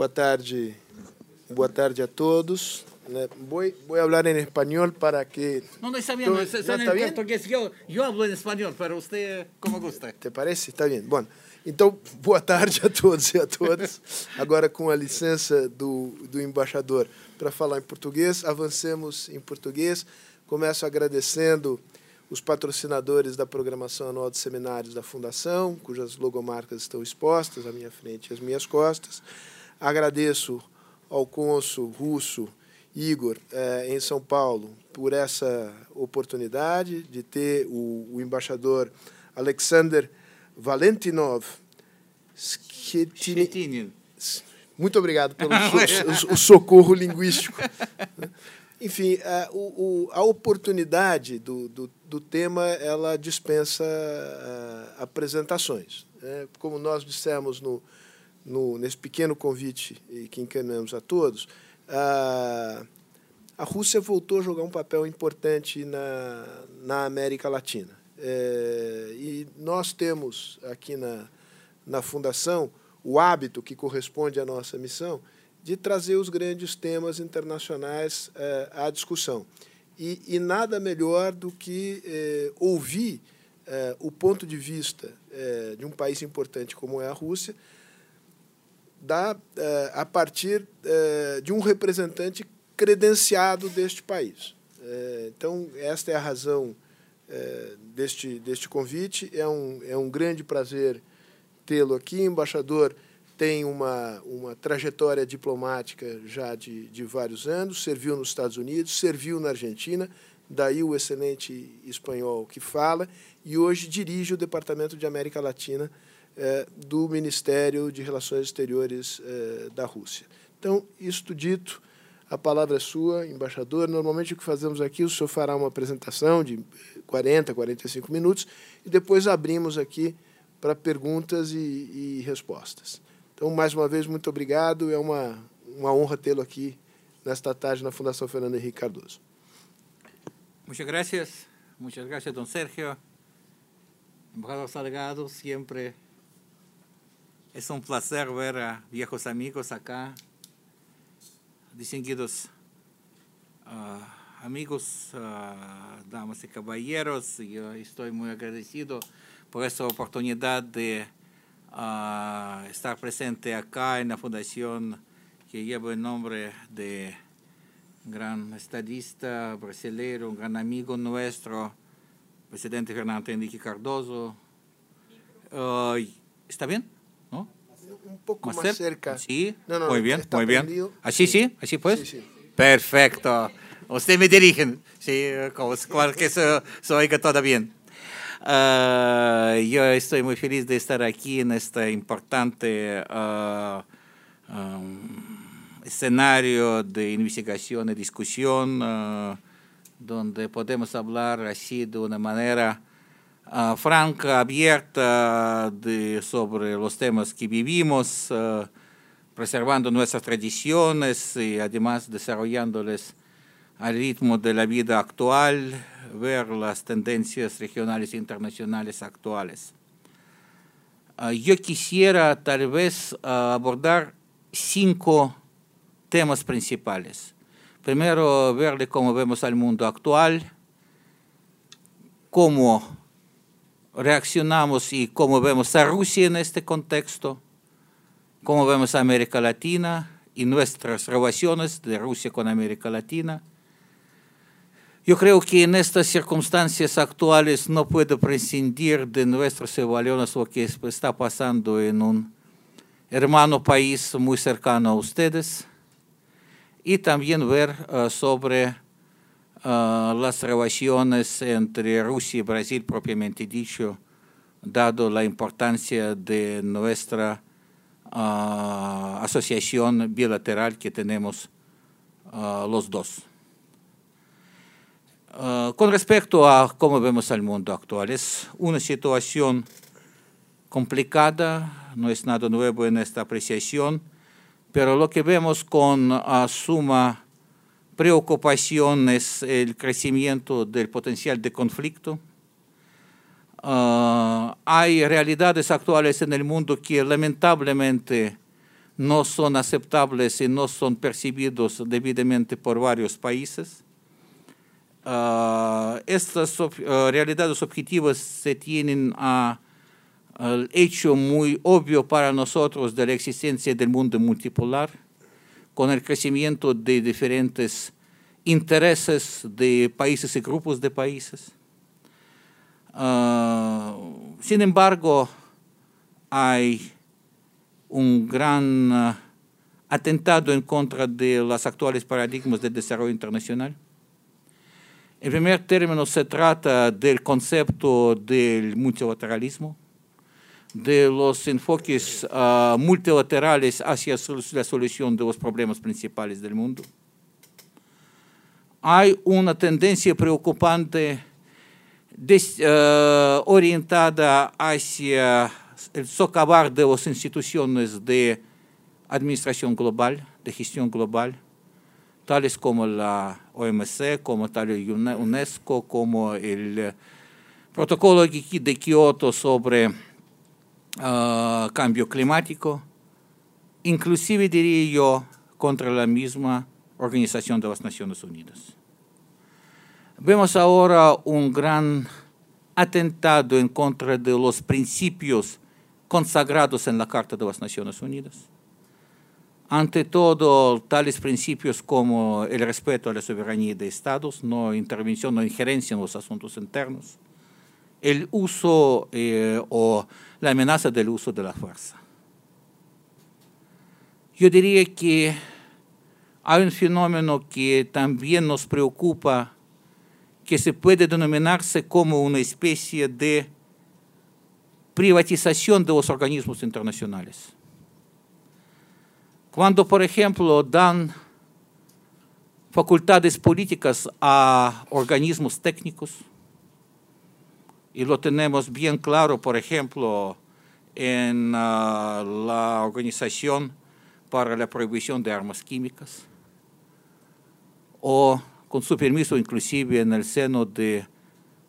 Boa tarde, boa tarde a todos. Voy, voy a hablar en español para que... No, no está bien, ¿Todo- está, no, está en está bien? portugués. Yo, yo hablo en español, pero usted como gusta. Te parece? Está bem. Bom, então, boa tarde a todos e a todas. Agora, com a licença do, do embaixador para falar em português, avancemos em português. Começo agradecendo os patrocinadores da programação anual de seminários da Fundação, cujas logomarcas estão expostas à minha frente e às minhas costas. Agradeço ao cônsul russo Igor, eh, em São Paulo, por essa oportunidade de ter o, o embaixador Alexander Valentinov Muito obrigado pelo so, o, socorro linguístico. Enfim, eh, a, o, a oportunidade do, do, do, tema ela dispensa a, apresentações. Né? Como nós dissemos no, no, nesse pequeno convite que encaminhamos a todos, a, a Rússia voltou a jogar um papel importante na, na América Latina. É, e nós temos aqui na, na Fundação o hábito que corresponde à nossa missão de trazer os grandes temas internacionais eh, à discussão. E, e nada melhor do que eh, ouvir eh, o ponto de vista eh, de um país importante como é a Rússia, da, eh, a partir eh, de um representante credenciado deste país. Eh, então, esta é a razão deste, deste convite. É um, é um grande prazer tê-lo aqui. Embaixador tem uma, uma trajetória diplomática já de, de vários anos, serviu nos Estados Unidos, serviu na Argentina, daí o excelente espanhol que fala, e hoje dirige o Departamento de América Latina eh, do Ministério de Relações Exteriores eh, da Rússia. Então, isto dito, a palavra é sua, embaixador. Normalmente o que fazemos aqui, o senhor fará uma apresentação de 40, 45 minutos e depois abrimos aqui para perguntas e, e respostas. Então, mais uma vez, muito obrigado. É uma, uma honra tê-lo aqui nesta tarde na Fundação Fernando Henrique Cardoso. Muchas gracias. Muchas gracias, don Sergio. Embajador Salgado, siempre es un placer ver a viejos amigos acá, distinguidos ah, amigos, ah, damas y caballeros. Yo estoy muy agradecido por esta oportunidad de ah, estar presente acá en la fundación que lleva el nombre de un gran estadista brasileño, un gran amigo nuestro, presidente Fernando Henrique Cardoso. ¿Está bien? ¿No? Um pouco ¿Más cerca? cerca. Sí, No, no, muy bien, muy bien. prendido. ¿Así sí? ¿Así pues? Sí, sí. Perfecto. Usted me dirige. Sí, como, que se, se oiga todo bien. Ah, yo estoy muy feliz de estar aquí en este importante ah, um, escenario de investigación y discusión, ah, donde podemos hablar así de una manera ah, franca, abierta sobre los temas que vivimos, ah, preservando nuestras tradiciones y además desarrollándoles al ritmo de la vida actual, ver las tendencias regionales e internacionales actuales. Ah, yo quisiera tal vez abordar cinco temas principales. Primero, ver de cómo vemos al mundo actual, cómo reaccionamos y cómo vemos a Rusia en este contexto, cómo vemos a América Latina y nuestras relaciones de Rusia con América Latina. Yo creo que en estas circunstancias actuales no puedo prescindir de nuestras evaluaciones lo que está pasando en un hermano país muy cercano a ustedes y también ver uh, sobre las relaciones entre Rusia y Brasil propiamente dicho, dado la importancia de nuestra uh, asociación bilateral que tenemos los dos. Uh, con respecto a cómo vemos el mundo actual, es una situación complicada, no es nada nuevo en esta apreciación, pero lo que vemos con uh, suma preocupación es el crecimiento del potencial de conflicto. Uh, hay realidades actuales en el mundo que lamentablemente no son aceptables y no son percibidos debidamente por varios países. Uh, estas uh, realidades objetivas se tienen al hecho muy obvio para nosotros de la existencia del mundo multipolar, con el crecimiento de diferentes intereses de países y grupos de países. Uh, sin embargo, hay un gran uh, atentado en contra de los actuales paradigmas del desarrollo internacional. En primer término, se trata del concepto del multilateralismo, de los enfoques uh, multilaterales hacia la solución de los problemas principales del mundo. Hay una tendencia preocupante uh, orientada hacia el socavar de las instituciones de administración global, de gestión global, tales como la OMC, como tal UNESCO, como el protocolo de Kioto sobre cambio climático, inclusive diría yo contra la misma Organización de las Naciones Unidas. Vemos ahora un gran atentado en contra de los principios consagrados en la Carta de las Naciones Unidas. Ante todo, tales principios como el respeto a la soberanía de Estados, no intervención, no injerencia en los asuntos internos, el uso eh, o la amenaza del uso de la fuerza. Yo diría que hay un fenómeno que también nos preocupa, que se puede denominarse como una especie de privatización de los organismos internacionales. Cuando, por ejemplo, dan facultades políticas a organismos técnicos, y lo tenemos bien claro, por ejemplo, en uh, la Organización para la Prohibición de Armas Químicas, o con su permiso inclusive en el seno de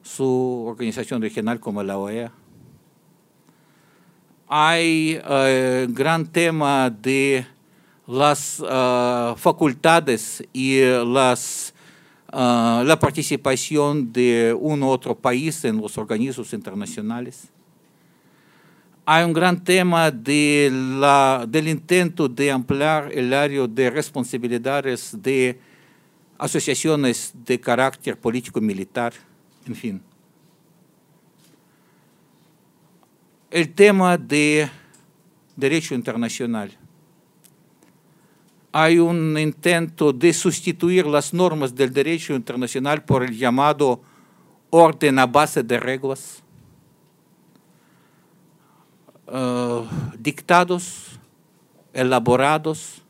su organización regional como la OEA hay uh, gran tema de las uh, facultades y las, uh, la participación de un otro país en los organismos internacionales. Hay un gran tema de la, del intento de ampliar el área de responsabilidades de asociaciones de carácter político-militar, en fin. el tema de derecho internacional. Hay un intento de sustituir las normas del derecho internacional por el llamado orden a base de reglas, uh, dictados, elaborados,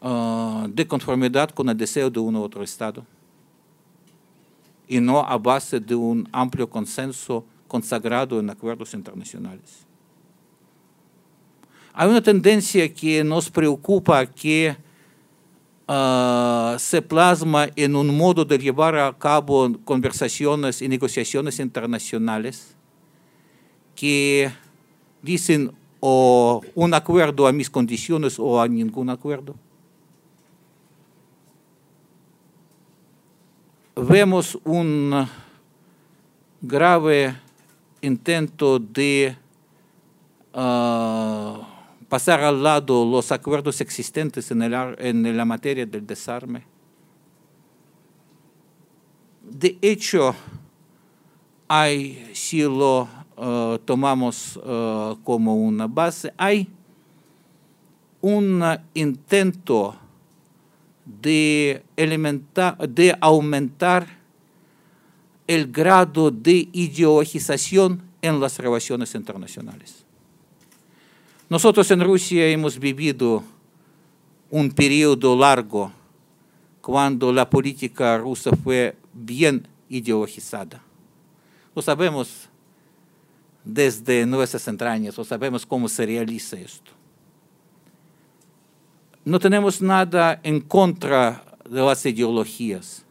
uh, de conformidad con el deseo de un u otro Estado, y no a base de un amplio consenso consagrado en acuerdos internacionales. Hay una tendencia que nos preocupa que uh, se plasma en un modo de llevar a cabo conversaciones y negociaciones internacionales que dicen o un acuerdo a mis condiciones o a ningún acuerdo. Vemos un grave intento de uh, pasar al lado los acuerdos existentes en, el, en la materia del desarme. De hecho, hay, si lo uh, tomamos uh, como una base, hay un intento de, de aumentar el grado de ideologización en las relaciones internacionales. Nosotros en Rusia hemos vivido un periodo largo cuando la política rusa fue bien ideologizada. Lo sabemos desde nuestras entrañas, lo sabemos cómo se realiza esto. No tenemos nada en contra de las ideologías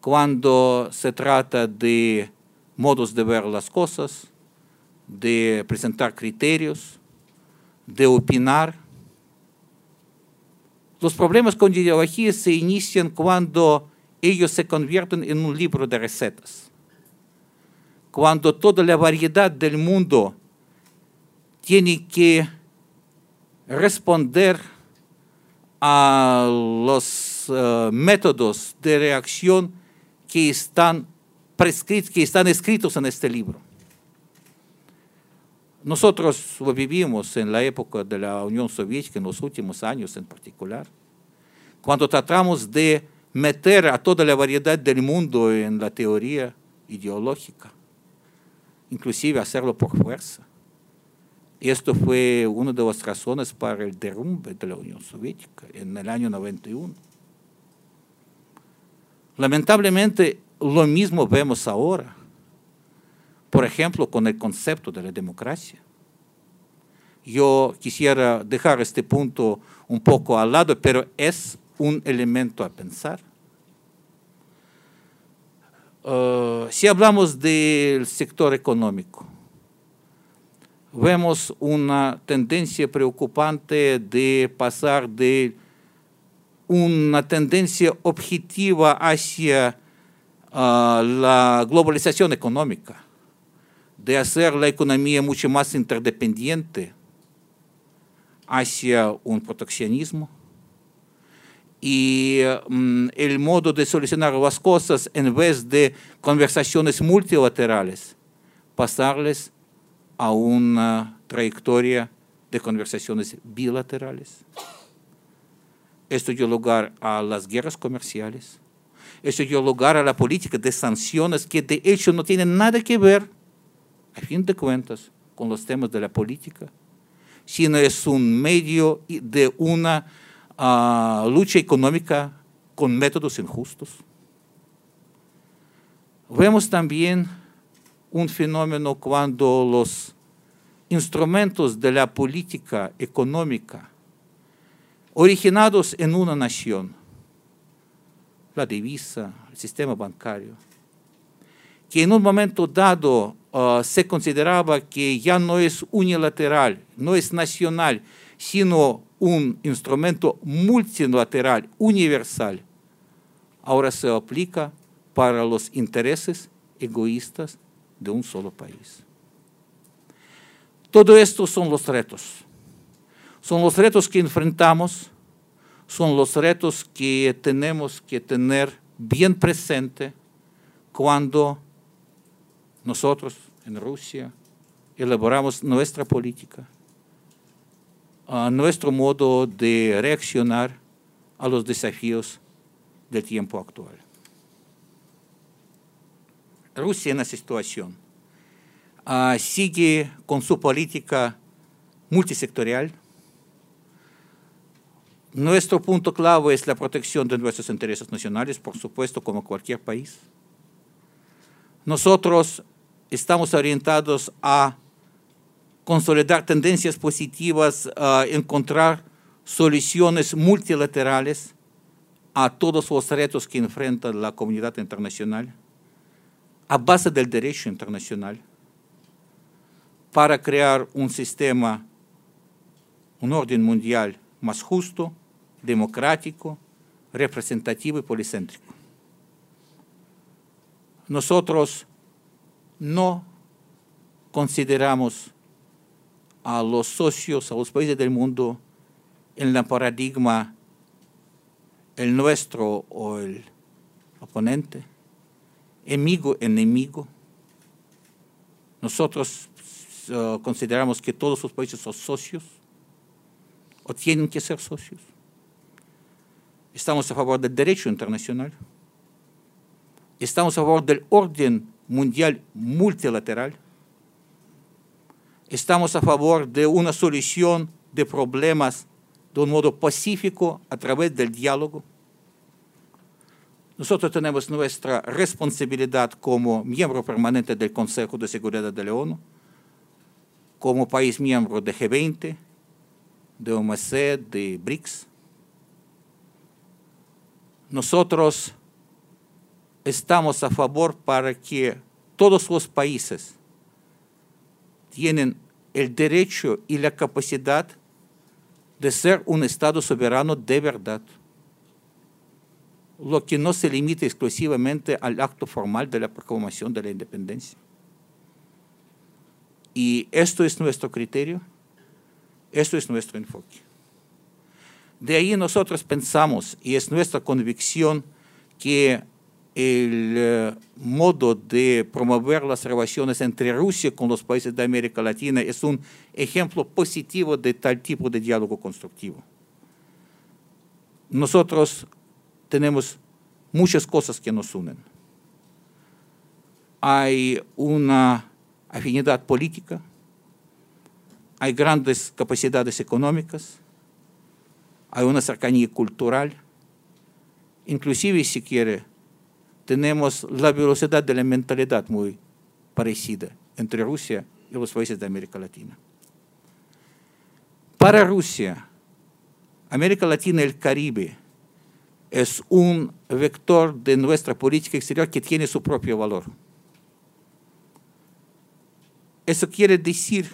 cuando se trata de modos de ver las cosas, de presentar criterios, de opinar. Los problemas con ideología se inician cuando ellos se convierten en un libro de recetas. Cuando toda la variedad del mundo tiene que responder a los uh, métodos de reacción que están, prescritos, que están escritos en este libro. Nosotros vivimos en la época de la Unión Soviética, en los últimos años en particular, cuando tratamos de meter a toda la variedad del mundo en la teoría ideológica, inclusive hacerlo por fuerza. Esto fue una de las razones para el derrumbe de la Unión Soviética en el año 91. Lamentablemente, lo mismo vemos ahora. Por ejemplo, con el concepto de la democracia. Yo quisiera dejar este punto un poco al lado, pero es un elemento a pensar. Uh, si hablamos del sector económico, vemos una tendencia preocupante de pasar de una tendencia objetiva hacia uh, la globalización económica, de hacer la economía mucho más interdependiente hacia un proteccionismo. Y um, el modo de solucionar las cosas en vez de conversaciones multilaterales, pasarles a una trayectoria de conversaciones bilaterales. Esto dio lugar a las guerras comerciales. Esto dio lugar a la política de sanciones que de hecho no tienen nada que ver, a fin de cuentas, con los temas de la política, sino es un medio de una uh, lucha económica con métodos injustos. Vemos también un fenómeno cuando los instrumentos de la política económica originados en una nación, la divisa, el sistema bancario, que en un momento dado se consideraba que ya no es unilateral, no es nacional, sino un instrumento multilateral, universal, ahora se aplica para los intereses egoístas de un solo país. Todo esto son los retos. Son los retos que enfrentamos, son los retos que tenemos que tener bien presente cuando nosotros en Rusia elaboramos nuestra política, nuestro modo de reaccionar a los desafíos del tiempo actual. Rusia en esa situación uh, sigue con su política multisectorial. Nuestro punto clave es la protección de nuestros intereses nacionales, por supuesto, como cualquier país. Nosotros estamos orientados a consolidar tendencias positivas, a encontrar soluciones multilaterales a todos los retos que enfrenta la comunidad internacional a base del derecho internacional para crear un sistema, un orden mundial más justo, democrático, representativo y policéntrico. Nosotros no consideramos a los socios, a los países del mundo, en el paradigma el nuestro o el oponente, amigo, enemigo. Nosotros uh, consideramos que todos los países son socios o tienen que ser socios. Estamos a favor del derecho internacional. Estamos a favor del orden mundial multilateral. Estamos a favor de una solución de problemas de un modo pacífico a través del diálogo. Nosotros tenemos nuestra responsabilidad como miembro permanente del Consejo de Seguridad de la ONU, como país miembro de G20, de OMC, de BRICS. Nosotros estamos a favor para que todos los países tienen el derecho y la capacidad de ser un Estado soberano de verdad, lo que no se limita exclusivamente al acto formal de la proclamación de la independencia. Y esto es nuestro criterio, esto es nuestro enfoque. De ahí nosotros pensamos, y es nuestra convicción, que el eh, modo de promover las relaciones entre Rusia con los países de América Latina es un ejemplo positivo de tal tipo de diálogo constructivo. Nosotros tenemos muchas cosas que nos unen. Hay una afinidad política, hay grandes capacidades económicas, hay una cercanía cultural, inclusive si quiere, tenemos la velocidad de la mentalidad muy parecida entre Rusia y los países de América Latina. Para Rusia, América Latina y el Caribe es un vector de nuestra política exterior que tiene su propio valor. Eso quiere decir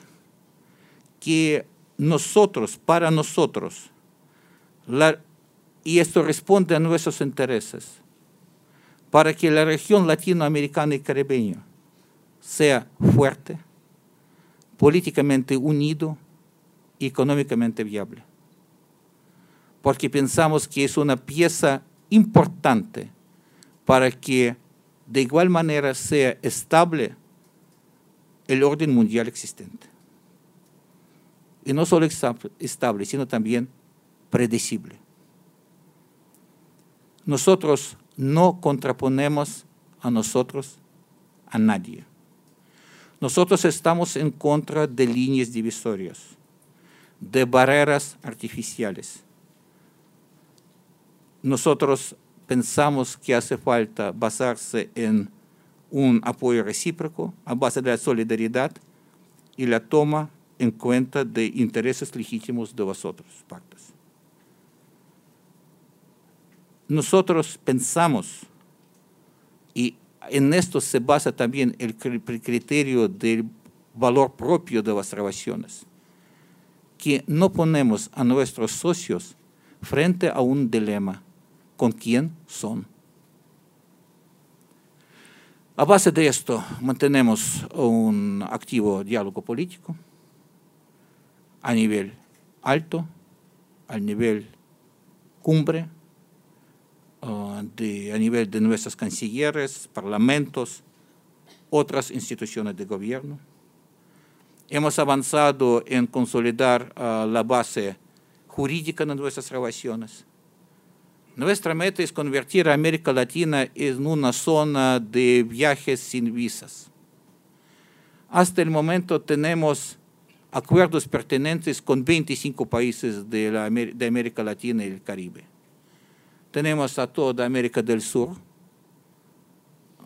que nosotros, para nosotros, y esto responde a nuestros intereses, para que la región latinoamericana y caribeña sea fuerte, políticamente unido y económicamente viable. Porque pensamos que es una pieza importante para que de igual manera sea estable el orden mundial existente. Y no solo estable, sino también predecible. Nosotros no contraponemos a nosotros a nadie. Nosotros estamos en contra de líneas divisorias, de barreras artificiales. Nosotros pensamos que hace falta basarse en un apoyo recíproco a base de la solidaridad y la toma en cuenta de intereses legítimos de vosotros, partes nosotros pensamos, y en esto se basa también el criterio del valor propio de las relaciones, que no ponemos a nuestros socios frente a un dilema, ¿con quién son? A base de esto mantenemos un activo diálogo político a nivel alto, al nivel cumbre, Ah, de, a nivel de nuestros cancilleres, parlamentos, otras instituciones de gobierno. Hemos avanzado en consolidar ah, la base jurídica de nuestras relaciones. Nuestra meta es convertir a América Latina en una zona de viajes sin visas. Hasta el momento tenemos acuerdos pertinentes con 25 países de América Latina y el Caribe tenemos a toda América del Sur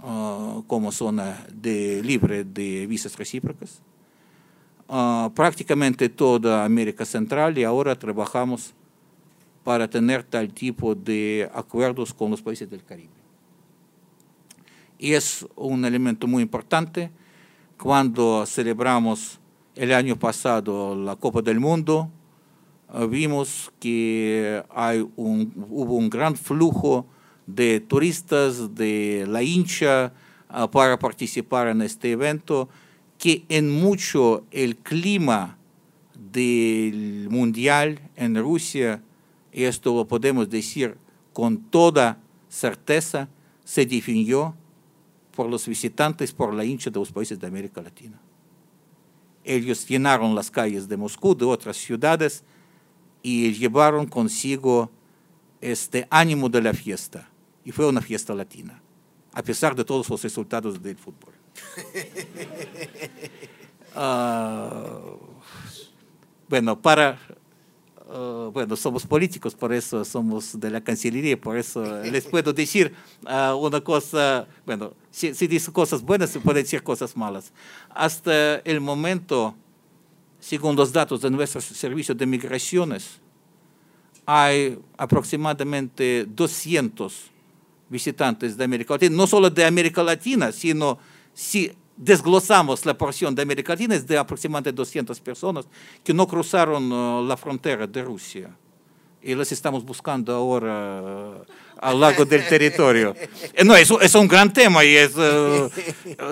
uh, como zona de, libre de visas recíprocas. Uh, prácticamente toda América Central y ahora trabajamos para tener tal tipo de acuerdos con los países del Caribe. Y es un elemento muy importante cuando celebramos el año pasado la Copa del Mundo, Ah, vimos que hay un, hubo un gran flujo de turistas de la hincha ah, para participar en este evento, que en mucho el clima del mundial en Rusia, y esto lo podemos decir con toda certeza, se definió por los visitantes, por la hincha de los países de América Latina. Ellos llenaron las calles de Moscú, de otras ciudades, y llevaron consigo este ánimo de la fiesta. Y fue una fiesta latina, a pesar de todos los resultados del fútbol. Ah, bueno, para ah, bueno, somos políticos, por eso somos de la Cancillería, por eso les puedo decir ah, una cosa, bueno, si, si dice cosas buenas, se pueden decir cosas malas. Hasta el momento, según los datos de nuestro servicio de migraciones, hay aproximadamente 200 visitantes de América Latina, no solo de América Latina, sino si desglosamos la porción de América Latina es de aproximadamente 200 personas que no cruzaron uh, la frontera de Rusia. Y las estamos buscando ahora a lo largo del territorio. Eh, no, eso es un gran tema y es, uh,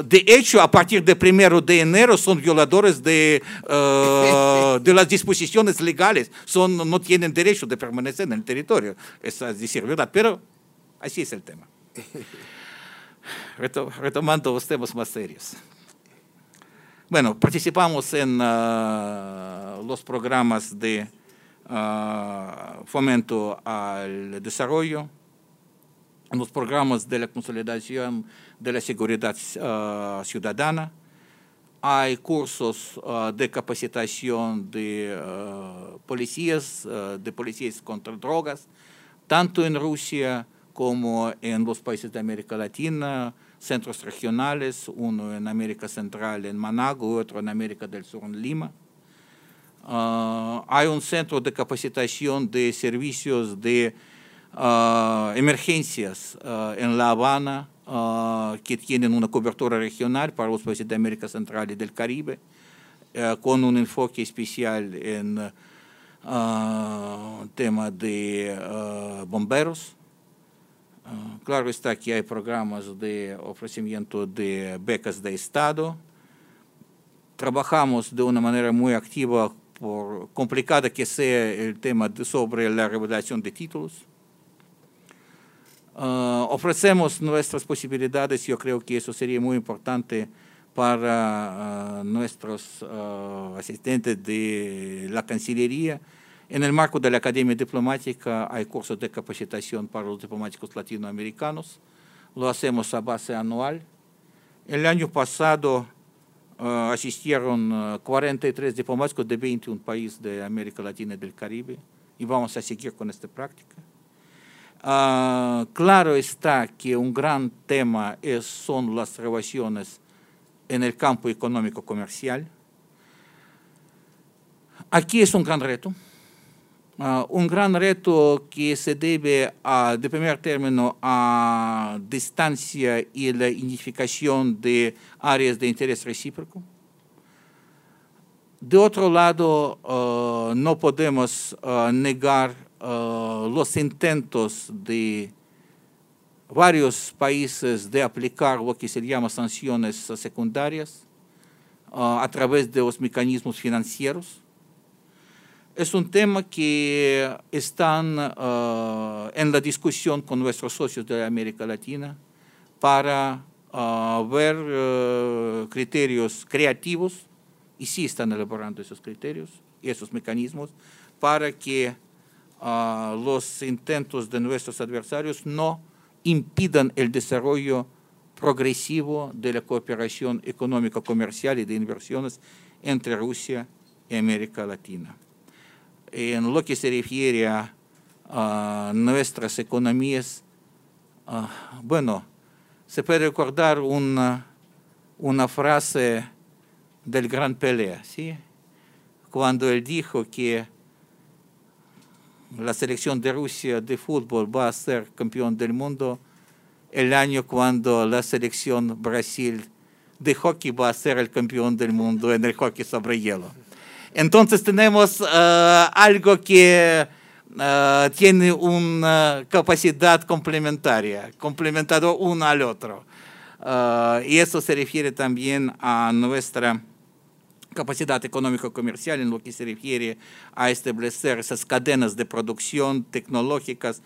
de hecho, a partir del primero de enero son violadores de, de las disposiciones legales, son, no tienen derecho de permanecer en el territorio, es decir, ¿verdad? Pero así es el tema. Retomando los temas más serios. Bueno, participamos en los programas de uh, fomento al desarrollo, los programas de la consolidación de la seguridad uh, ciudadana. Hay cursos de capacitación de policías, de policías contra drogas, tanto en Rusia como en los países de América Latina, centros regionales, uno en América Central en Managua, otro en América del Sur en Lima. Uh, hay un centro de capacitación de servicios de uh, emergencias uh, en La Habana que tienen una cobertura regional para los países de América Central y del Caribe, con un enfoque especial en tema de bomberos. Ah, claro está que hay programas de ofrecimiento de becas de Estado. Trabajamos de una manera muy activa, por complicada que sea el tema sobre la revelación de títulos. Ah, ofrecemos nuestras posibilidades, yo creo que eso sería muy importante para ah, nuestros asistentes de la Cancillería en el marco de la Academia Diplomática hay cursos de capacitación para los diplomáticos latinoamericanos. Lo hacemos a base anual. El año pasado uh, asistieron uh, 43 diplomáticos de 21 países de América Latina y del Caribe y vamos a seguir con esta práctica. Uh, claro está que un gran tema es, son las relaciones en el campo económico comercial. Aquí es un gran reto. Uh, un gran reto que se debe, a, de primer término, a distancia y la identificación de áreas de interés recíproco. De otro lado, uh, no podemos uh, negar los intentos de varios países de aplicar lo que se llama sanciones secundarias a través de los mecanismos financieros es un tema que están uh, en la discusión con nuestros socios de América Latina para uh, ver uh, criterios creativos, y sí están elaborando esos criterios y esos mecanismos, para que los intentos de nuestros adversarios no impidan el desarrollo progresivo de la cooperación económica, comercial y de inversiones entre Rusia y América Latina en lo que se refiere a, nuestras economías, ah, bueno, se puede recordar una, una frase del gran Pelé, cuando él dijo que la selección de Rusia de fútbol va a ser campeón del mundo el año cuando la selección Brasil de hockey va a ser el campeón del mundo en el hockey sobre hielo. Entonces tenemos uh, algo que uh, tiene una capacidad complementaria, complementado uno al otro. Uh, y eso se refiere también a nuestra capacidad económico-comercial en lo que se refiere a establecer esas cadenas de producción tecnológicas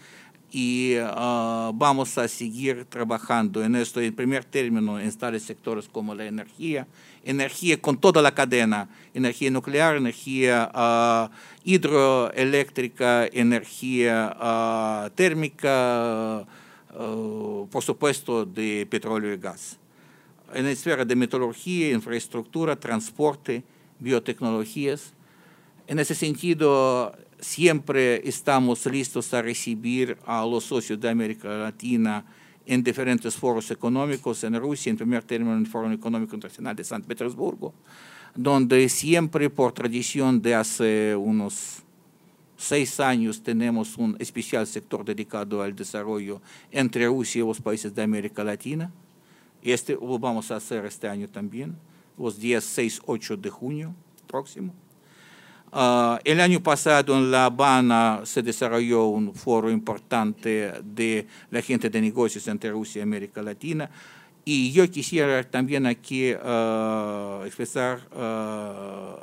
y vamos a seguir trabajando en esto. En primer término, en tales sectores como la energía, energía con toda la cadena, energía nuclear, energía uh, hidroeléctrica, energía uh, térmica, por supuesto, de petróleo y gas. En la esfera de metodología, infraestructura, transporte, biotecnologías. En ese sentido, siempre estamos listos a recibir a los socios de América Latina en diferentes foros económicos en Rusia, en primer término en el Foro Económico Internacional de San Petersburgo, donde siempre por tradición de hace unos seis años tenemos un especial sector dedicado al desarrollo entre Rusia y los países de América Latina. este lo vamos a hacer este año también, los días 6-8 de junio próximo. Ah, el año pasado en La Habana se desarrolló un foro importante de la gente de negocios entre Rusia y América Latina. Y yo quisiera también aquí ah, expresar uh,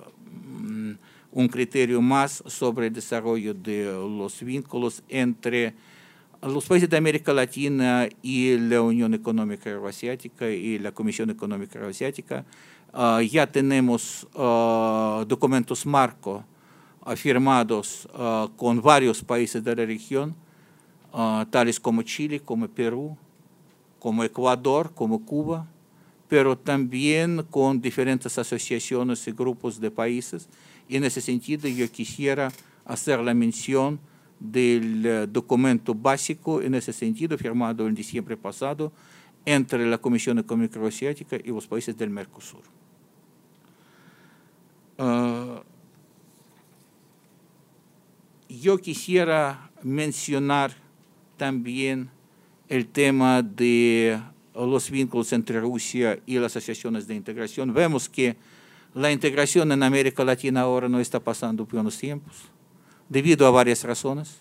un criterio más sobre el desarrollo de los vínculos entre los países de América Latina y la Unión Económica Euroasiática y la Comisión Económica Euroasiática. Uh, ya tenemos uh, documentos marco firmados uh, con varios países de la región, tales como Chile, como Perú, como Ecuador, como Cuba, pero también con diferentes asociaciones y grupos de países. Y en ese sentido yo quisiera hacer la mención del eh, documento básico en ese sentido firmado en diciembre pasado entre la Comisión Económica Asiática y los países del Mercosur. Uh, yo quisiera mencionar también el tema de los vínculos entre Rusia y las asociaciones de integración. Vemos que la integración en América Latina ahora no está pasando buenos tiempos debido a varias razones.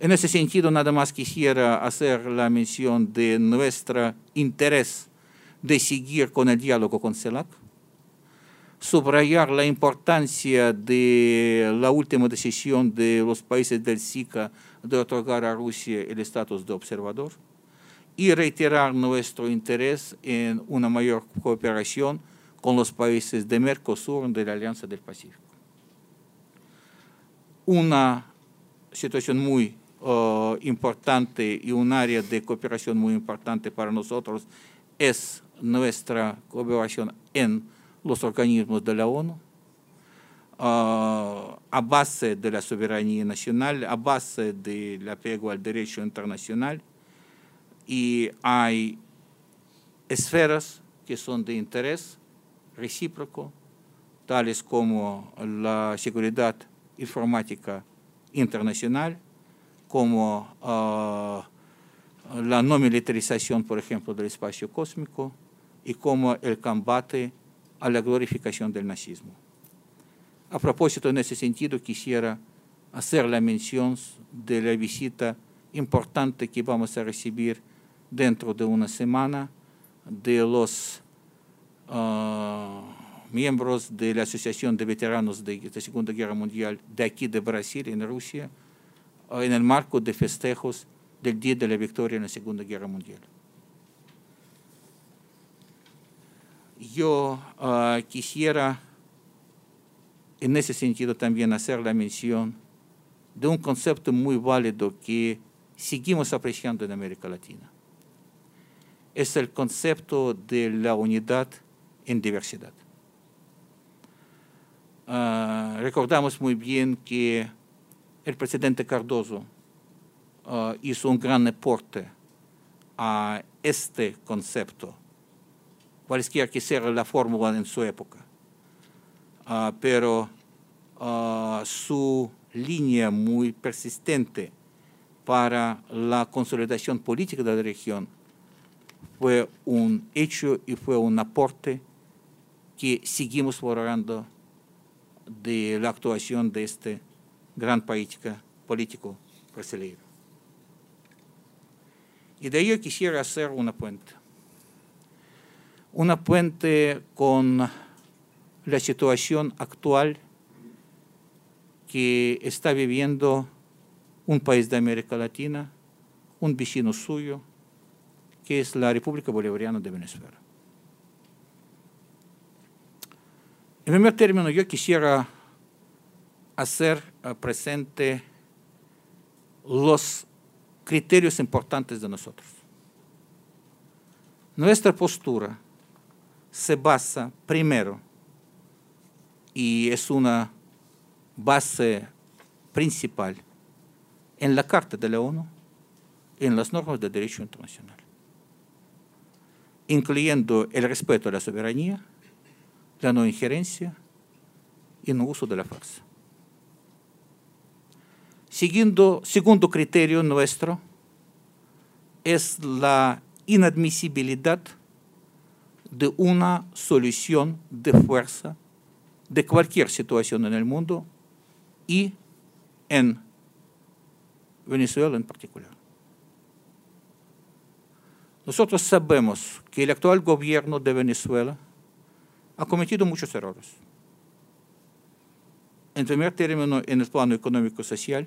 En ese sentido, nada más quisiera hacer la mención de nuestro interés de seguir con el diálogo con CELAC, subrayar la importancia de la última decisión de los países del SICA de otorgar a Rusia el estatus de observador y reiterar nuestro interés en una mayor cooperación con los países de Mercosur de la Alianza del Pacífico. Una situación muy uh, importante y un área de cooperación muy importante para nosotros es nuestra cooperación en los organismos de la ONU, uh, a base de la soberanía nacional, a base del apego al derecho internacional, y hay esferas que son de interés recíproco, tales como la seguridad informática internacional, como uh, la no militarización, por ejemplo, del espacio cósmico y como el combate a la glorificación del nazismo. A propósito, en ese sentido, quisiera hacer la mención de la visita importante que vamos a recibir dentro de una semana de los uh, miembros de la Asociación de Veteranos de la Segunda Guerra Mundial de aquí de Brasil, en Rusia, en el marco de festejos del Día de la Victoria en la Segunda Guerra Mundial. Yo uh, quisiera en ese sentido también hacer la mención de un concepto muy válido que seguimos apreciando en América Latina. Es el concepto de la unidad en diversidad. Uh, recordamos muy bien que el presidente Cardoso uh, hizo un gran aporte a este concepto, cualquiera que sea la fórmula en su época. Uh, pero su línea muy persistente para la consolidación política de la región fue un hecho y fue un aporte que seguimos valorando de la actuación de este gran política, político brasileño. Y de ello quisiera hacer una puente. Una puente con la situación actual que está viviendo un país de América Latina, un vecino suyo, que es la República Bolivariana de Venezuela. En primer término, yo quisiera hacer eh, presente los criterios importantes de nosotros. Nuestra postura se basa primero, y es una base principal, en la Carta de la ONU, en las normas de derecho internacional, incluyendo el respeto a la soberanía, la no injerencia y no uso de la fuerza. Siguiendo, segundo criterio nuestro es la inadmisibilidad de una solución de fuerza de cualquier situación en el mundo y en Venezuela en particular. Nosotros sabemos que el actual gobierno de Venezuela ha cometido muchos errores. En primer término, en el plano económico-social.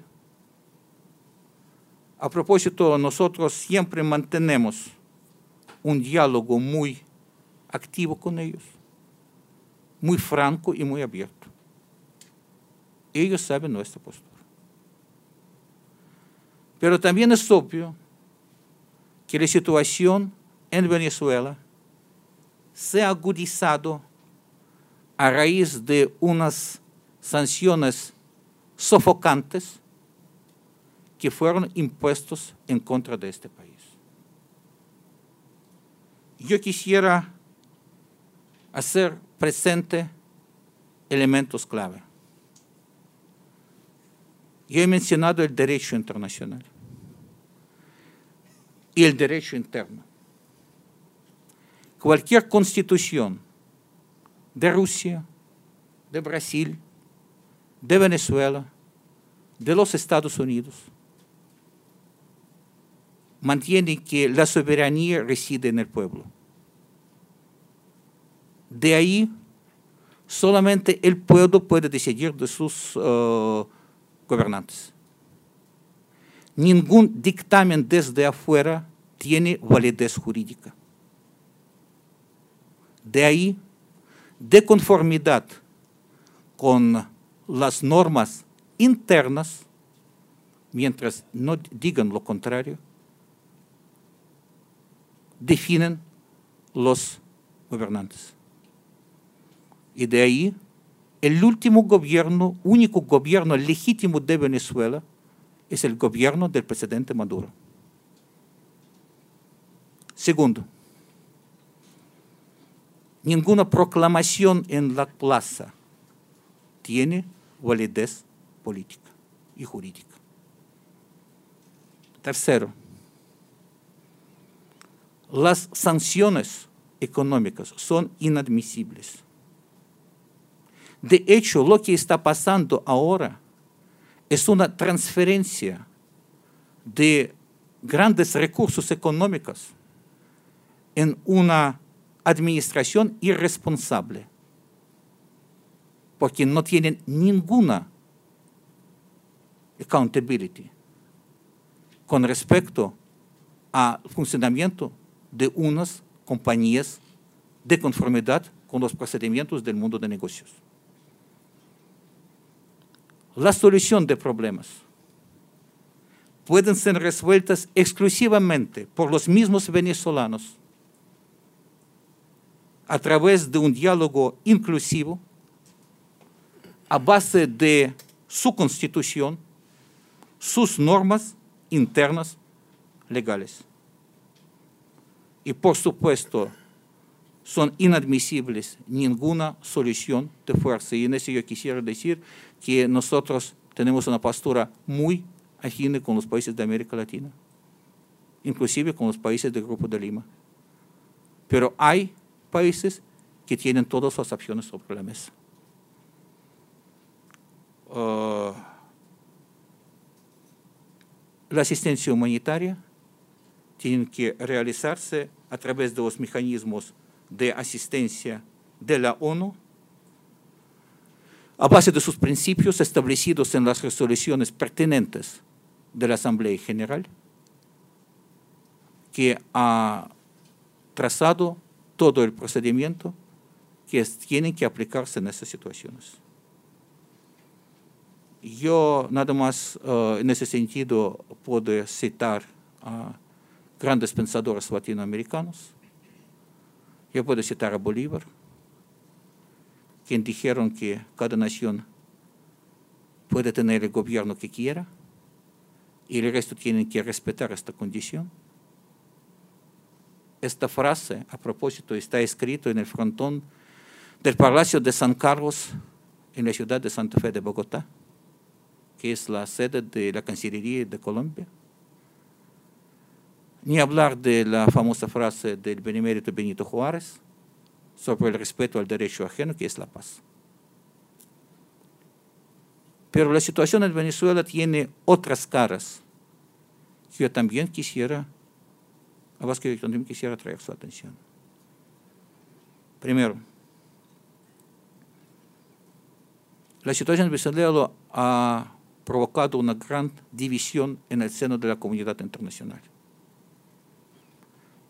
A propósito, nosotros siempre mantenemos un diálogo muy activo con ellos, muy franco y muy abierto. Ellos saben nuestra postura. Pero también es obvio que la situación en Venezuela se ha agudizado a raíz de unas sanciones sofocantes que fueron impuestos en contra de este país. Yo quisiera hacer presente elementos clave. Yo he mencionado el derecho internacional y el derecho interno. Cualquier constitución de Rusia, de Brasil, de Venezuela, de los Estados Unidos, mantiene que la soberanía reside en el pueblo. De ahí, solamente el pueblo puede decidir de sus uh, gobernantes ningún dictamen desde afuera tiene validez jurídica. De ahí, de conformidad con las normas internas, mientras no digan lo contrario, definen los gobernantes. Y de ahí, el último gobierno, único gobierno legítimo de Venezuela, es el gobierno del presidente Maduro. Segundo, ninguna proclamación en la plaza tiene validez política y jurídica. Tercero, las sanciones económicas son inadmisibles. De hecho, lo que está pasando ahora es una transferencia de grandes recursos económicos en una administración irresponsable, porque no tienen ninguna accountability con respecto al funcionamiento de unas compañías de conformidad con los procedimientos del mundo de negocios la solución de problemas pueden ser resueltas exclusivamente por los mismos venezolanos a través de un diálogo inclusivo a base de su constitución, sus normas internas legales. Y por supuesto, son inadmisibles ninguna solución de fuerza. Y en eso yo quisiera decir que nosotros tenemos una postura muy afín con los países de América Latina, inclusive con los países del Grupo de Lima. Pero hay países que tienen todas las opciones sobre la mesa. Uh, la asistencia humanitaria tiene que realizarse a través de los mecanismos de asistencia de la ONU a base de sus principios establecidos en las resoluciones pertinentes de la Asamblea General, que ha trazado todo el procedimiento que tiene que aplicarse en esas situaciones. Yo nada más uh, en ese sentido puedo citar a grandes pensadores latinoamericanos. Yo puedo citar a Bolívar, quien dijeron que cada nación puede tener el gobierno que quiera y el resto tienen que respetar esta condición. Esta frase, a propósito, está escrito en el frontón del Palacio de San Carlos en la ciudad de Santa Fe de Bogotá, que es la sede de la Cancillería de Colombia. Ni hablar de la famosa frase del benemérito Benito Juárez sobre el respeto al derecho ajeno, que es la paz. Pero la situación en Venezuela tiene otras caras que yo también quisiera, a las que yo también quisiera traer su atención. Primero, la situación en Venezuela ha provocado una gran división en el seno de la comunidad internacional.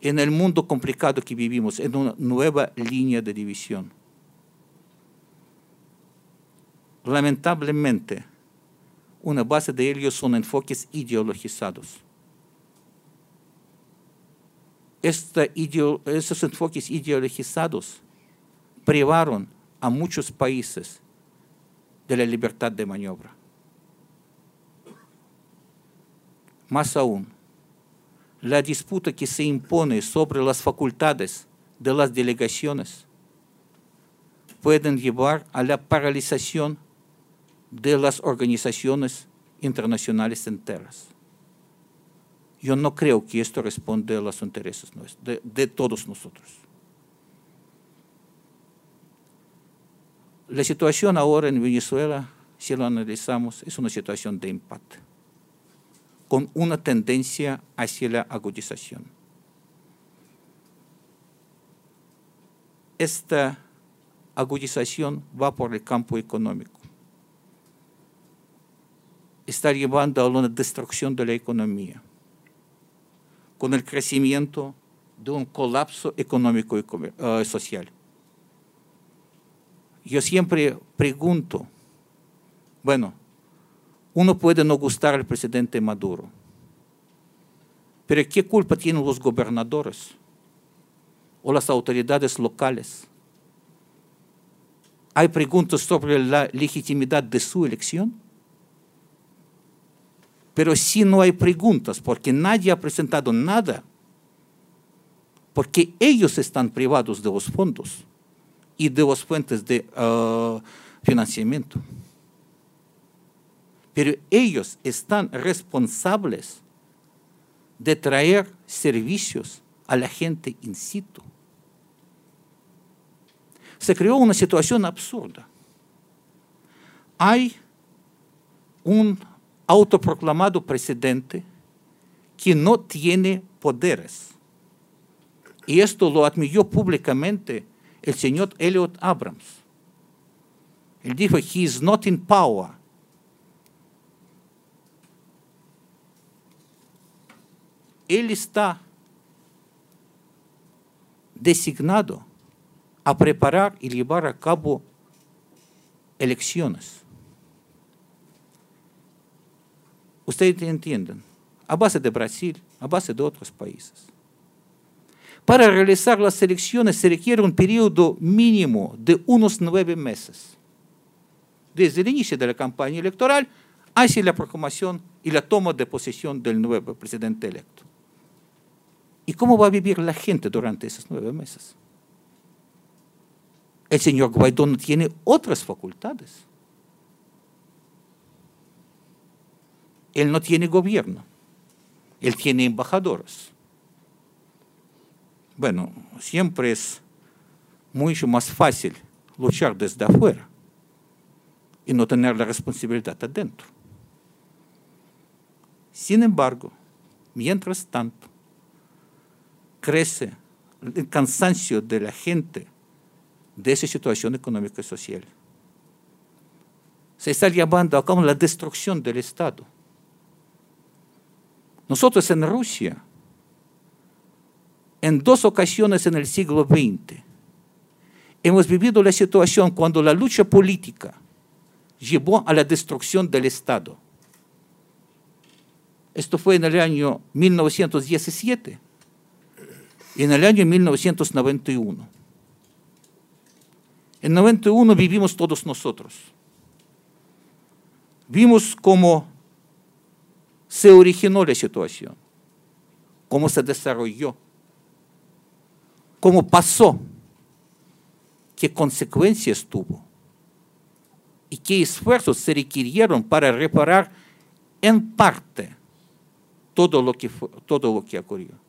En el mundo complicado que vivimos, en una nueva línea de división. Lamentablemente, una base de ellos son enfoques ideologizados. Esta esos enfoques ideologizados privaron a muchos países de la libertad de maniobra. Más aún, la disputa que se impone sobre las facultades de las delegaciones pueden llevar a la paralización de las organizaciones internacionales enteras. Yo no creo que esto responde a los intereses de, de todos nosotros. La situación ahora en Venezuela, si lo analizamos, es una situación de empate con una tendencia hacia la agudización. Esta agudización va por el campo económico. Está llevando a una destrucción de la economía, con el crecimiento de un colapso económico y uh, social. Yo siempre pregunto, bueno, uno puede no gustar al presidente Maduro, pero ¿qué culpa tienen los gobernadores o las autoridades locales? ¿Hay preguntas sobre la legitimidad de su elección? Pero si no hay preguntas, porque nadie ha presentado nada, porque ellos están privados de los fondos y de las fuentes de uh, financiamiento pero ellos están responsables de traer servicios a la gente in situ. Se creó una situación absurda. Hay un autoproclamado presidente que no tiene poderes. Y esto lo admitió públicamente el señor Elliot Abrams. Él dijo, he is not in power él está designado a preparar y llevar a cabo elecciones. Ustedes entienden, a base de Brasil, a base de otros países. Para realizar las elecciones se requiere un periodo mínimo de unos nueve meses, desde el inicio de la campaña electoral hacia la proclamación y la toma de posesión del nuevo presidente electo. ¿Y cómo va a vivir la gente durante esos nueve meses? El señor Guaidó no tiene otras facultades. Él no tiene gobierno. Él tiene embajadores. Bueno, siempre es mucho más fácil luchar desde afuera y no tener la responsabilidad adentro. Sin embargo, mientras tanto, crece el cansancio de la gente de esa situación económica y social. Se está llamando a la destrucción del Estado. Nosotros en Rusia, en dos ocasiones en el siglo XX, hemos vivido la situación cuando la lucha política llevó a la destrucción del Estado. Esto fue en el año 1917 en el año 1991. En 91 vivimos todos nosotros. Vimos cómo se originó la situación, cómo se desarrolló, cómo pasó, qué consecuencias tuvo y qué esfuerzos se requirieron para reparar en parte todo lo que, todo lo que ocurrió.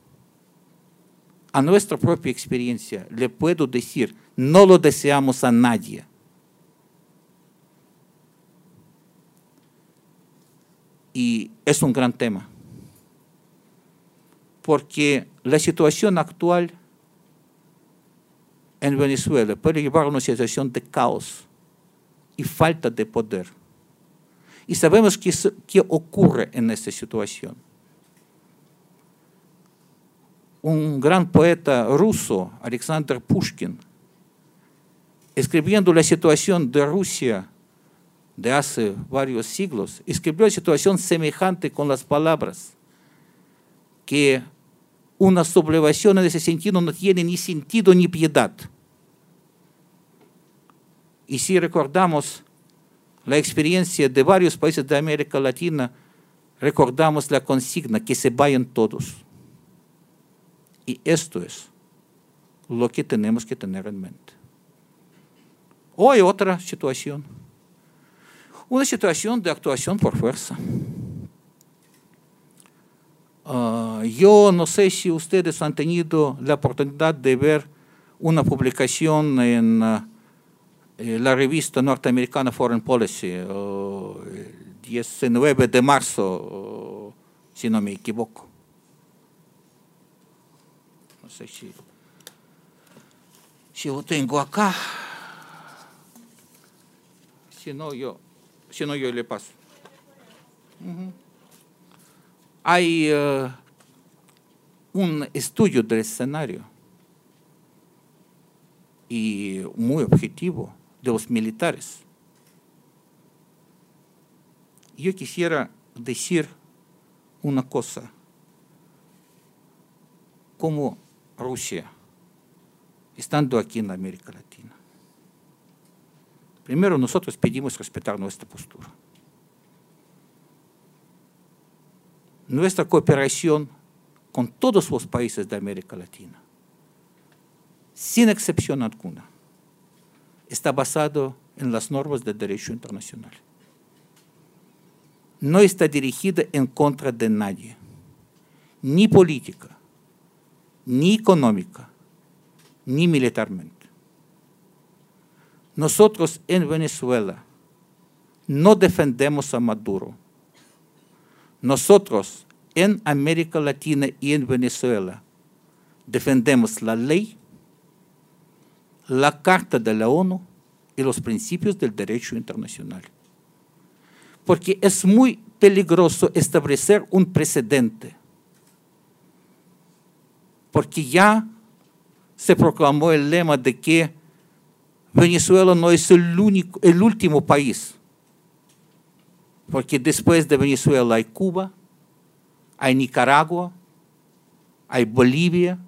A nuestra propia experiencia, le puedo decir, no lo deseamos a nadie. Y es un gran tema, porque la situación actual en Venezuela puede llevar a una situación de caos y falta de poder. Y sabemos qué, qué ocurre en esta situación un gran poeta ruso, Alexander Pushkin, escribiendo la situación de Rusia de hace varios siglos, escribió situación semejante con las palabras, que una sublevación en ese sentido no tiene ni sentido ni piedad. Y si recordamos la experiencia de varios países de América Latina, recordamos la consigna que se vayan todos. Y esto es lo que tenemos que tener en mente. Hoy otra situación, una situación de actuación por fuerza. Uh, yo no sé si ustedes han tenido la oportunidad de ver una publicación en uh, la revista norteamericana Foreign Policy, el 19 de marzo, si no me equivoco. Sé si, si lo tengo acá. Si no, yo, si no, yo le paso. Hay uh, un estudio del escenario y muy objetivo de los militares. Yo quisiera decir una cosa, como Rusia, estando aquí en América Latina. Primero, nosotros pedimos respetar nuestra postura. Nuestra cooperación con todos los países de América Latina, sin excepción alguna, está basado en las normas del derecho internacional. No está dirigida en contra de nadie, ni política, ni económica, ni militarmente. Nosotros en Venezuela no defendemos a Maduro. Nosotros en América Latina y en Venezuela defendemos la ley, la Carta de la ONU y los principios del derecho internacional. Porque es muy peligroso establecer un precedente porque ya se proclamó el lema de que Venezuela no es el, único, el último país, porque después de Venezuela hay Cuba, hay Nicaragua, hay Bolivia,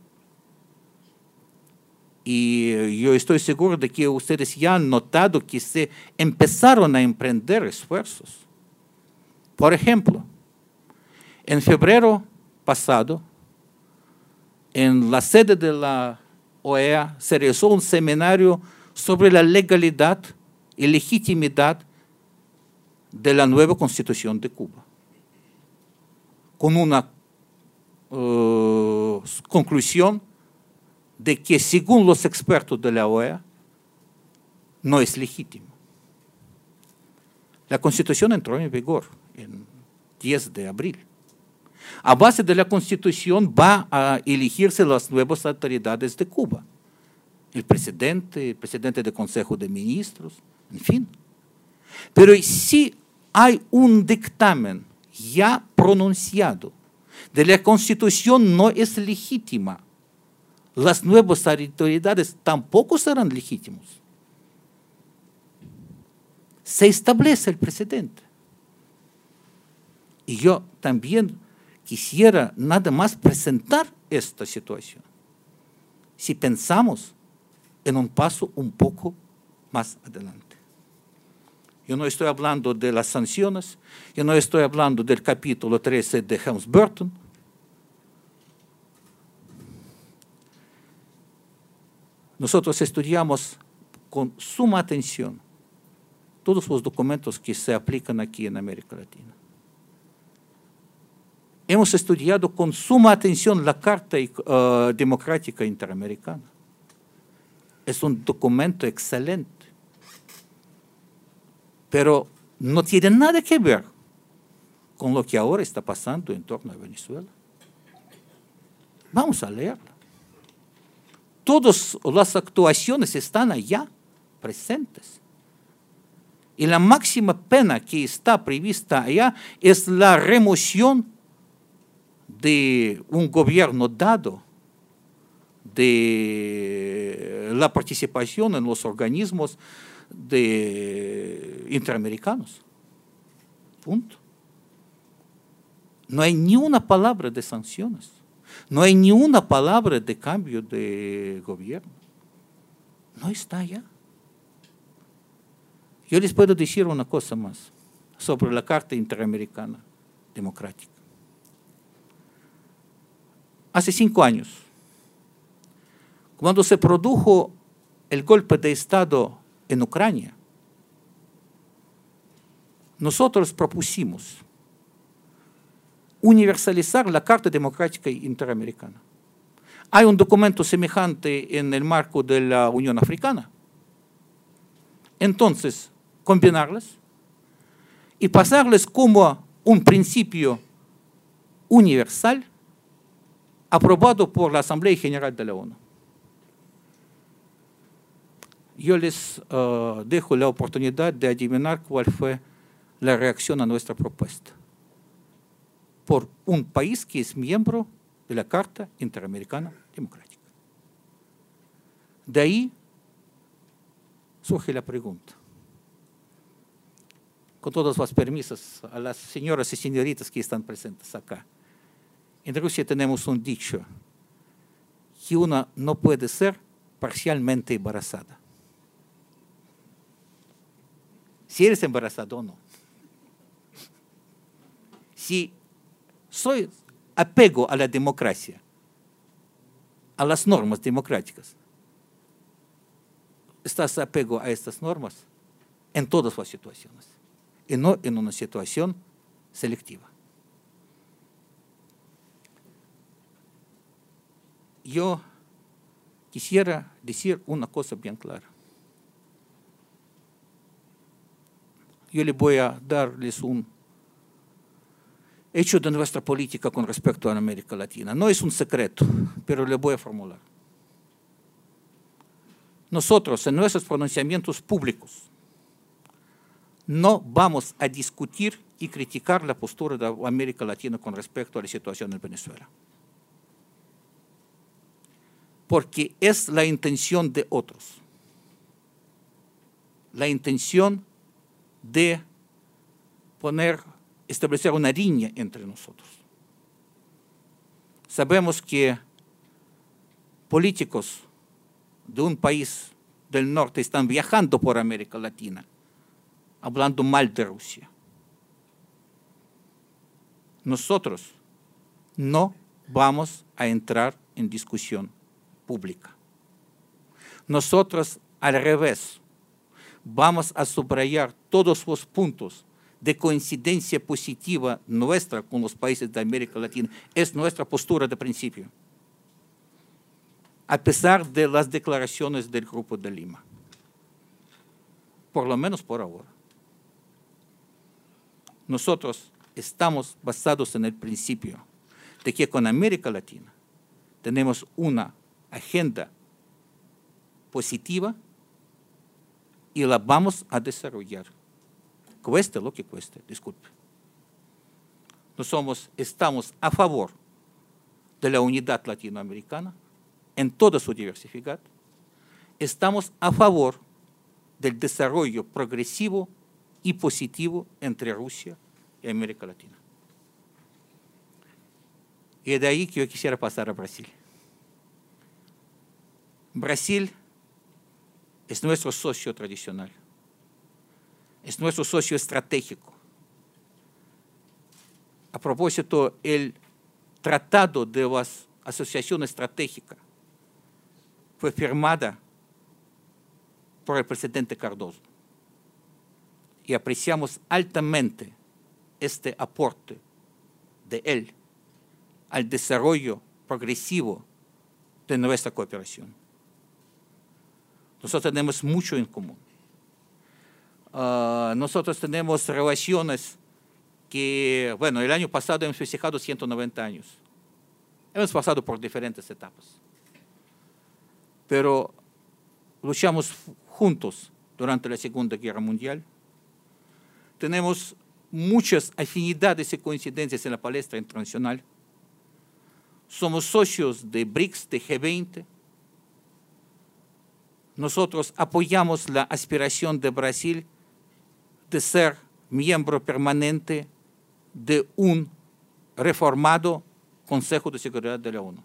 y yo estoy seguro de que ustedes ya han notado que se empezaron a emprender esfuerzos. Por ejemplo, en febrero pasado, en la sede de la OEA se realizó un seminario sobre la legalidad y legitimidad de la nueva constitución de Cuba, con una uh, conclusión de que según los expertos de la OEA no es legítimo. La constitución entró en vigor el 10 de abril. A base de la Constitución va a elegirse las nuevas autoridades de Cuba. El presidente, el presidente del Consejo de Ministros, en fin. Pero si hay un dictamen ya pronunciado de la Constitución no es legítima, las nuevas autoridades tampoco serán legítimos. Se establece el precedente. Y yo también quisiera nada más presentar esta situación. Si pensamos en un paso un poco más adelante. Yo no estoy hablando de las sanciones, yo no estoy hablando del capítulo 13 de Helms Burton. Nosotros estudiamos con suma atención todos los documentos que se aplican aquí en América Latina. Hemos estudiado con suma atención la Carta uh, Democrática Interamericana. Es un documento excelente, pero no tiene nada que ver con lo que ahora está pasando en torno a Venezuela. Vamos a leerla. Todas las actuaciones están allá, presentes. Y la máxima pena que está prevista allá es la remoción de un gobierno dado, de la participación en los organismos de interamericanos. Punto. No hay ni una palabra de sanciones. No hay ni una palabra de cambio de gobierno. No está allá. Yo les puedo decir una cosa más sobre la Carta Interamericana Democrática. Hace cinco años, cuando se produjo el golpe de Estado en Ucrania, nosotros propusimos universalizar la Carta Democrática Interamericana. Hay un documento semejante en el marco de la Unión Africana. Entonces, combinarlas y pasarles como un principio universal aprobado por la Asamblea General de la ONU. Yo les uh, dejo la oportunidad de adivinar cuál fue la reacción a nuestra propuesta por un país que es miembro de la Carta Interamericana Democrática. De ahí surge la pregunta. Con todos los permisos a las señoras y señoritas que están presentes acá. En Rusia tenemos un dicho que una no puede ser parcialmente embarazada. Si eres embarazado o no. Si soy apego a la democracia, a las normas democráticas. Estás apego a estas normas en todas las situaciones y no en una situación selectiva. Yo quisiera decir una cosa bien clara. Yo le voy a darles un hecho de nuestra política con respecto a América Latina. No es un secreto, pero le voy a formular. Nosotros, en nuestros pronunciamientos públicos, no vamos a discutir y criticar la postura de América Latina con respecto a la situación en Venezuela. Porque es la intención de otros. La intención de poner establecer una línea entre nosotros. Sabemos que políticos de un país del norte están viajando por América Latina, hablando mal de Rusia. Nosotros no vamos a entrar en discusión pública. Nosotros, al revés, vamos a subrayar todos los puntos de coincidencia positiva nuestra con los países de América Latina es nuestra postura de principio, a pesar de las declaraciones del Grupo de Lima, por lo menos por ahora. Nosotros estamos basados en el principio de que con América Latina tenemos una agenda positiva y la vamos a desarrollar cueste lo que cueste, disculpe. Nosotros estamos a favor de la unidad latinoamericana en toda su diversidad. Estamos a favor del desarrollo progresivo y positivo entre Rusia y América Latina. Y de ahí que yo quisiera pasar a Brasil. Brasil es nuestro socio tradicional es nuestro socio estratégico. A propósito, el Tratado de la Asociación Estratégica fue firmada por el presidente Cardoso y apreciamos altamente este aporte de él al desarrollo progresivo de nuestra cooperación. Nosotros tenemos mucho en común. Ah, nosotros tenemos relaciones que, bueno, el año pasado hemos festejado 190 años. Hemos pasado por diferentes etapas. Pero luchamos juntos durante la Segunda Guerra Mundial. Tenemos muchas afinidades y coincidencias en la palestra internacional. Somos socios de BRICS, de G20. Nosotros apoyamos la aspiración de Brasil de ser miembro permanente de un reformado Consejo de Seguridad de la ONU.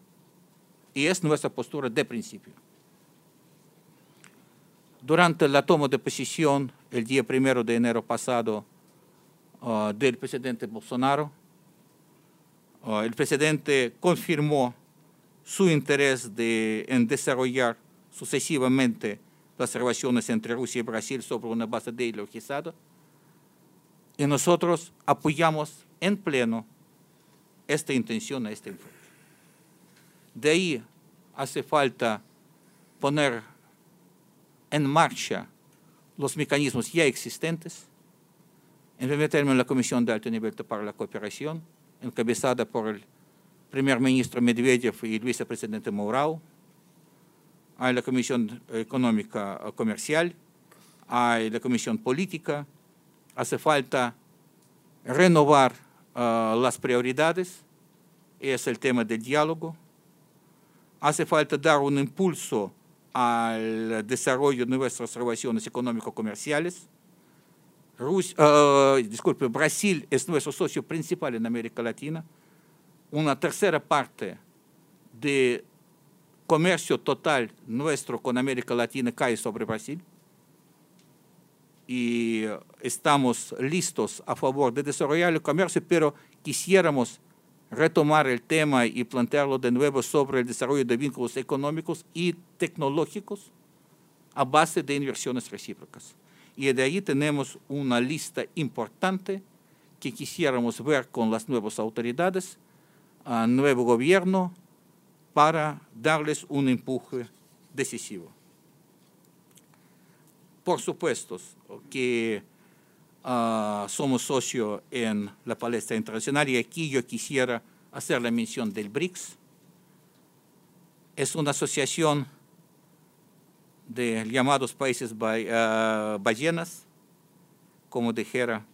Y es nuestra postura de principio. Durante la toma de posición el día primero de enero pasado uh, del presidente Bolsonaro, uh, el presidente confirmó su interés de, en desarrollar sucesivamente las relaciones entre Rusia y Brasil sobre una base ideologizada. Y nosotros apoyamos en pleno esta intención, este enfoque. De ahí hace falta poner en marcha los mecanismos ya existentes. En primer término, la Comisión de Alto Nivel para la Cooperación, encabezada por el primer ministro Medvedev y el vicepresidente Mourao. Hay la Comisión Económica Comercial, hay la Comisión Política. Hace falta renovar uh, las prioridades, es el tema del diálogo. Hace falta dar un impulso al desarrollo de nuestras relaciones económico-comerciales. Uh, disculpe, Brasil es nuestro socio principal en América Latina. Una tercera parte de comercio total nuestro con América Latina cae sobre Brasil. Y estamos listos a favor de desarrollar el comercio, pero quisiéramos retomar el tema y plantearlo de nuevo sobre el desarrollo de vínculos económicos y tecnológicos a base de inversiones recíprocas. Y de ahí tenemos una lista importante que quisiéramos ver con las nuevas autoridades, al nuevo gobierno, para darles un empuje decisivo. Por supuesto que Uh, somos socio en la palestra internacional y aquí yo quisiera hacer la mención del BRICS. Es una asociación de llamados países uh, ballenas, como dijera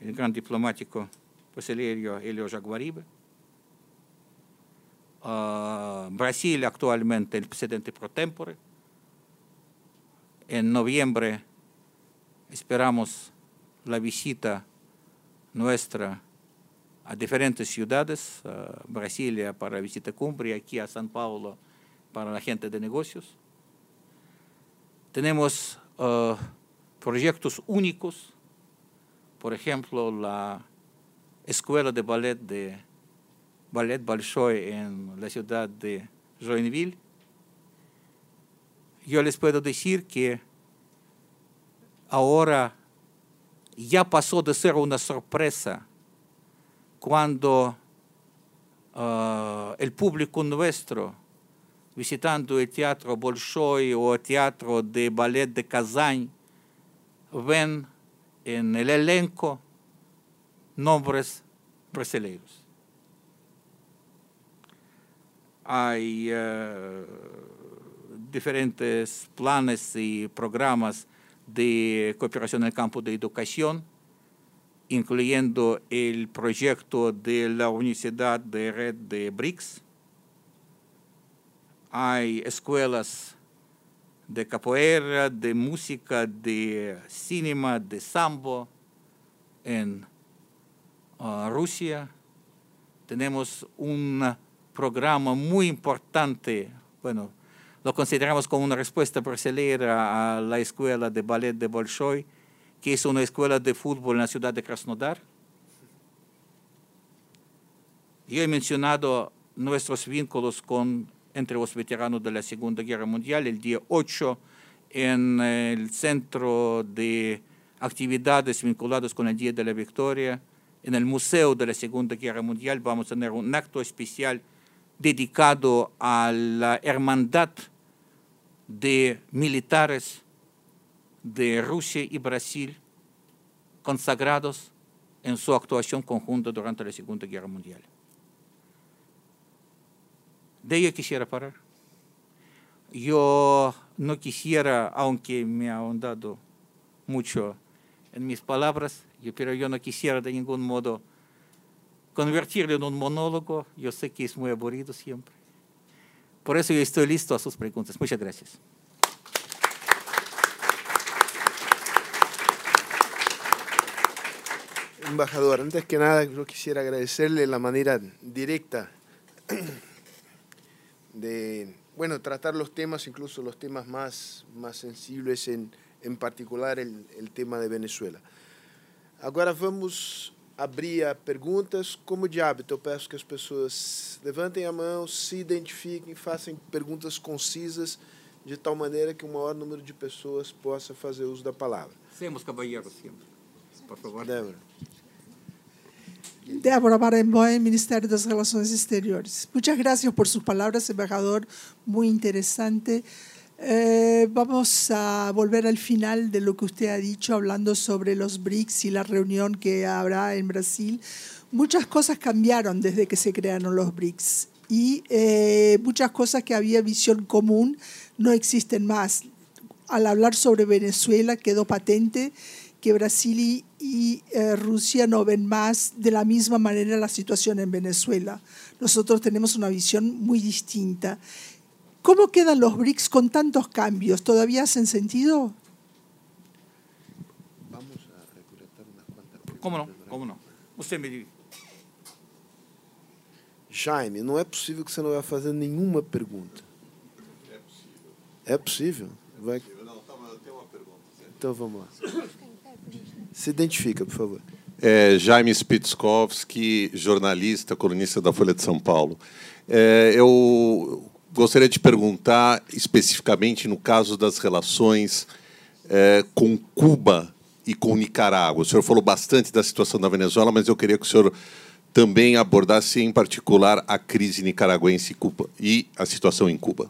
el gran diplomático brasileño Elio Jaguaribe. Uh, Brasil actualmente el presidente pro tempore. En noviembre esperamos la visita nuestra a diferentes ciudades, a Brasilia para visita cumbre, aquí a San Paulo para la gente de negocios. Tenemos uh, proyectos únicos, por ejemplo, la escuela de ballet de Ballet Bolshoi en la ciudad de Joinville. Yo les puedo decir que ahora ya pasó de ser una sorpresa cuando uh, el público nuestro, visitando el Teatro Bolshoi o el Teatro de Ballet de Kazán, ven en el elenco nombres brasileños. Hay uh, diferentes planes y programas de cooperación en el campo de educación, incluyendo el proyecto de la Universidad de Red de BRICS. Hay escuelas de capoeira, de música, de cinema, de sambo en uh, Rusia. Tenemos un programa muy importante, bueno, lo consideramos como una respuesta brasileña a la escuela de ballet de Bolshoi, que es una escuela de fútbol en la ciudad de Krasnodar. Yo he mencionado nuestros vínculos con, entre los veteranos de la Segunda Guerra Mundial. El día 8 en el centro de actividades vinculadas con el Día de la Victoria en el Museo de la Segunda Guerra Mundial vamos a tener un acto especial dedicado a la hermandad de militares de Rusia y Brasil consagrados en su actuación conjunta durante la Segunda Guerra Mundial. De ello quisiera parar. Yo no quisiera, aunque me ha ahondado mucho en mis palabras, pero yo no quisiera de ningún modo convertirlo en un monólogo. Yo sé que es muy aburrido siempre. Por eso yo estoy listo a sus preguntas. Muchas gracias. Embajador, antes que nada yo quisiera agradecerle la manera directa de, bueno, tratar los temas, incluso los temas más, más sensibles, en, en particular el, el tema de Venezuela. Agora vamos abrir a perguntas. Como de hábito, eu peço que as pessoas levantem a mão, se identifiquem, façam perguntas concisas, de tal maneira que o maior número de pessoas possa fazer uso da palavra. Semos caballeros sempre, por favor. Débora. Débora Barenboim, Ministerio de las Relaciones Exteriores. Muchas gracias por sus palabras, embajador, muy interesante. Eh, vamos a volver al final de lo que usted ha dicho, hablando sobre los BRICS y la reunión que habrá en Brasil. Muchas cosas cambiaron desde que se crearon los BRICS y eh, muchas cosas que había visión común no existen más. Al hablar sobre Venezuela quedó patente que Brasil y, y eh, Rusia no ven más de la misma manera la situación en Venezuela. Nosotros tenemos una visión muy distinta. ¿Cómo quedan los BRICS con tantos cambios? ¿Todavía hacen sentido? Vamos a recolectar unas cuantas perguntas. ¿Cómo no? ¿Cómo no? Usted me diga. Jaime, não é possível que você não vai fazer nenhuma pergunta. É possível. É possível? Vai... Não, tava, tem uma pergunta. Então vamos lá. Se identifica, por favor. É, Jaime Spitzkowski, jornalista, colunista da Folha de São Paulo. É, eu gostaria de perguntar especificamente no caso das relações é, com Cuba e com Nicarágua. O senhor falou bastante da situação da Venezuela, mas eu queria que o senhor também abordasse em particular a crise nicaragüense e, Cuba, e a situação em Cuba.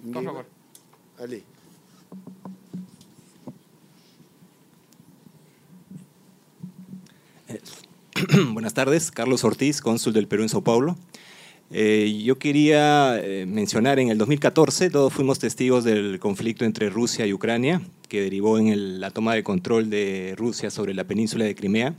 Por Ninguém favor. Ali. Buenas tardes, Carlos Ortiz, cónsul del Perú en Sao Paulo. Eh, yo quería eh, mencionar, en el 2014 todos fuimos testigos del conflicto entre Rusia y Ucrania, que derivó en la toma de control de Rusia sobre la península de Crimea.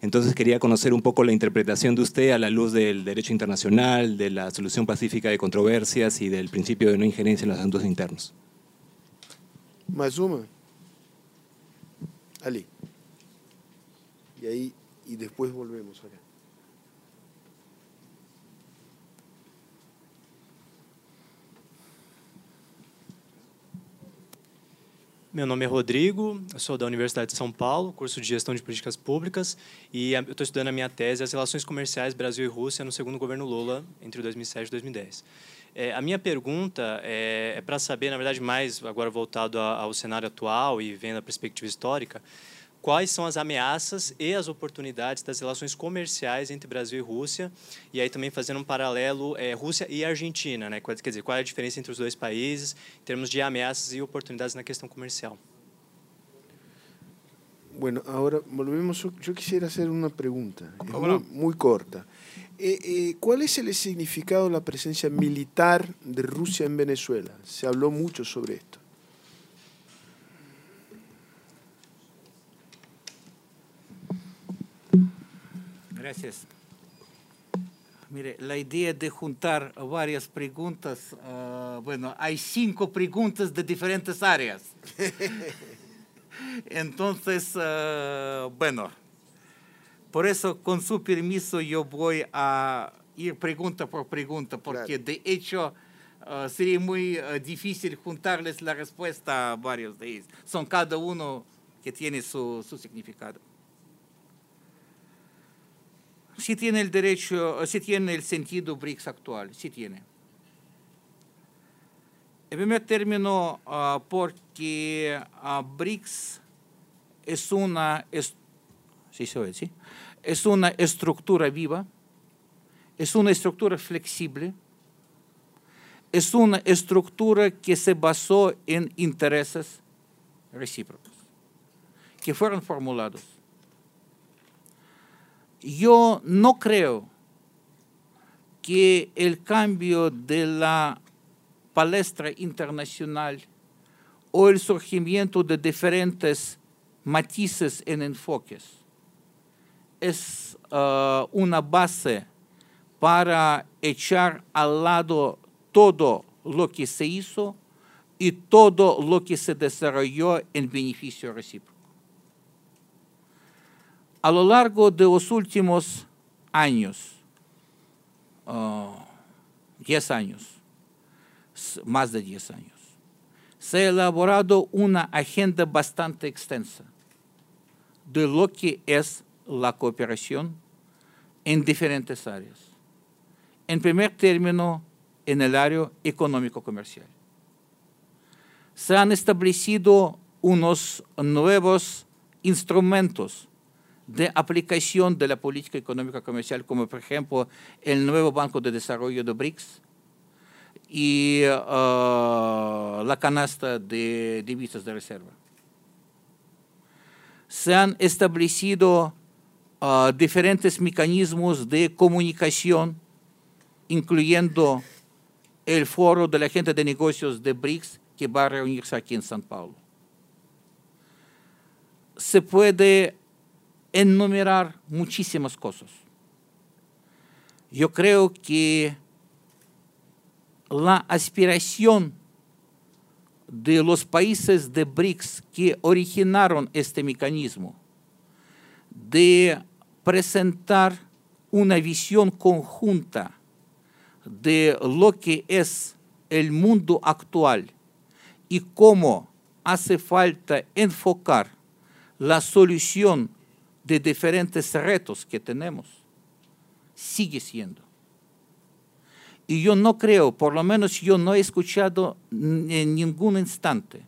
Entonces quería conocer un poco la interpretación de usted a la luz del derecho internacional, de la solución pacífica de controversias y del principio de no injerencia en los asuntos internos. Mais uma? Ali. E aí, e depois volvemos acá. Meu nome é Rodrigo, sou da Universidade de São Paulo, curso de Gestão de Políticas Públicas, e eu estou estudando a minha tese, as relações comerciais Brasil e Rússia no segundo governo Lula, entre 2007 e 2010. É, a minha pergunta é, é para saber, na verdade, mais agora voltado a- ao cenário atual e vendo a perspectiva histórica, quais são as ameaças e as oportunidades das relações comerciais entre Brasil e Rússia, e aí também fazendo um paralelo é, Rússia e Argentina, né? Quer dizer, qual é a diferença entre os dois países em termos de ameaças e oportunidades na questão comercial? Bueno, ahora volvemos. Yo, yo quisiera hacer una pregunta, es ¿Cómo muy, no? muy corta. Eh, eh, ¿Cuál es el significado de la presencia militar de Rusia en Venezuela? Se habló mucho sobre esto. Gracias. Mire, la idea de juntar varias preguntas, ah, bueno, hay cinco preguntas de diferentes áreas. Entonces, ah, bueno, por eso, con su permiso, yo voy a ir pregunta por pregunta, porque de hecho ah, sería muy difícil juntarles la respuesta a varios de ellos. Son cada uno que tiene su, su significado. Sí tiene el derecho, sí tiene el sentido BRICS actual, sí tiene. En primer término, uh, porque uh, BRICS es una, es, sí, ¿sí? es una estructura viva, es una estructura flexible, es una estructura que se basó en intereses recíprocos, que fueron formulados. Yo no creo que el cambio de la palestra internacional o el surgimiento de diferentes matices en enfoques es uh, una base para echar al lado todo lo que se hizo y todo lo que se desarrolló en beneficio recíproco. A lo largo de los últimos años, 10 uh, años, más de 10 años, se ha elaborado una agenda bastante extensa de lo que es la cooperación en diferentes áreas. En primer término, en el área económico-comercial. Se han establecido unos nuevos instrumentos de aplicación de la política económica comercial, como por ejemplo el nuevo Banco de Desarrollo de BRICS y uh, la canasta de divisas de reserva. Se han establecido uh, diferentes mecanismos de comunicación, incluyendo el foro de la gente de negocios de BRICS que va a reunirse aquí en San Paulo. Se puede enumerar muchísimas cosas. Yo creo que la aspiración de los países de BRICS que originaron este mecanismo de presentar una visión conjunta de lo que es el mundo actual y cómo hace falta enfocar la solución de diferentes retos que tenemos, sigue siendo. Y yo no creo, por lo menos yo no he escuchado en ningún instante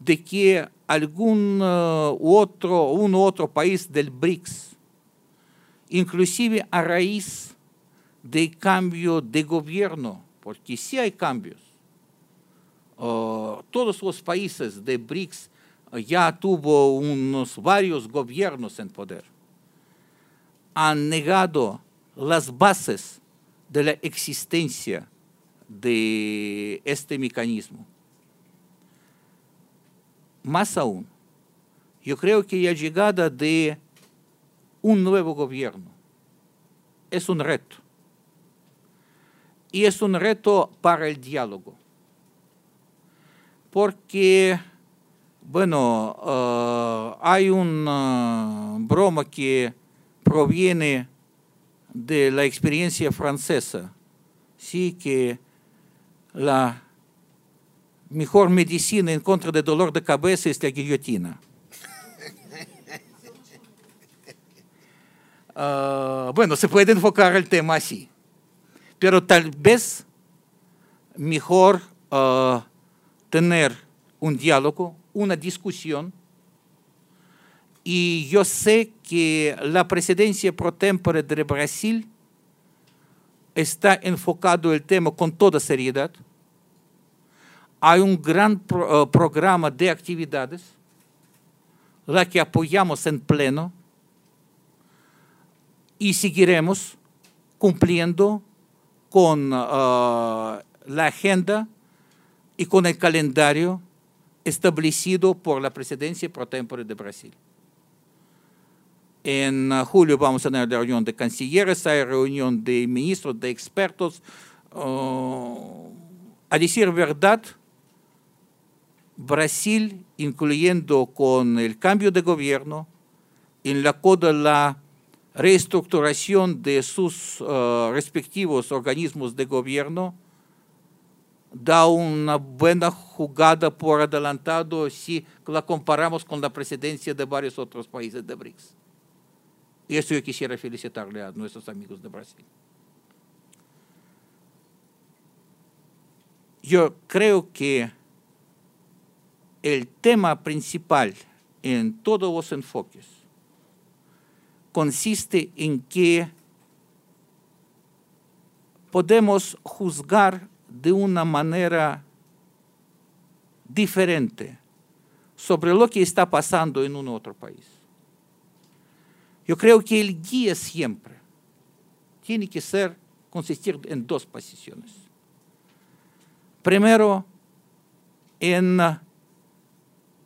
de que algún uh, otro, otro país del BRICS, inclusive a raíz de cambio de gobierno, porque sí hay cambios. Uh, todos los países de BRICS ya tuvo unos varios gobiernos en poder. Han negado las bases de la existencia de este mecanismo. Más aún, yo creo que la llegada de un nuevo gobierno es un reto y es un reto para el diálogo. Porque, bueno, uh, hay una broma que proviene de la experiencia francesa, sí que la mejor medicina en contra del dolor de cabeza es la guillotina. Uh, bueno, se puede enfocar el tema así pero tal vez mejor uh, tener un diálogo, una discusión. Y yo sé que la presidencia pro tempore de Brasil está enfocado el tema con toda seriedad. Hay un gran uh, programa de actividades, la que apoyamos en pleno, y seguiremos cumpliendo con uh, la agenda y con el calendario establecido por la presidencia pro tempore de Brasil. En uh, julio vamos a tener la reunión de cancilleres, hay reunión de ministros, de expertos. Uh, a decir verdad, Brasil, incluyendo con el cambio de gobierno, en la coda la reestructuración de sus uh, respectivos organismos de gobierno da una buena jugada por adelantado si la comparamos con la presidencia de varios otros países de BRICS. Y eso yo quisiera felicitarle a nuestros amigos de Brasil. yo creo que el tema principal en todos los enfoques consiste en que podemos juzgar de una manera diferente sobre lo que está pasando en un otro país. Yo creo que el guía siempre tiene que ser, consistir en dos posiciones. Primero, en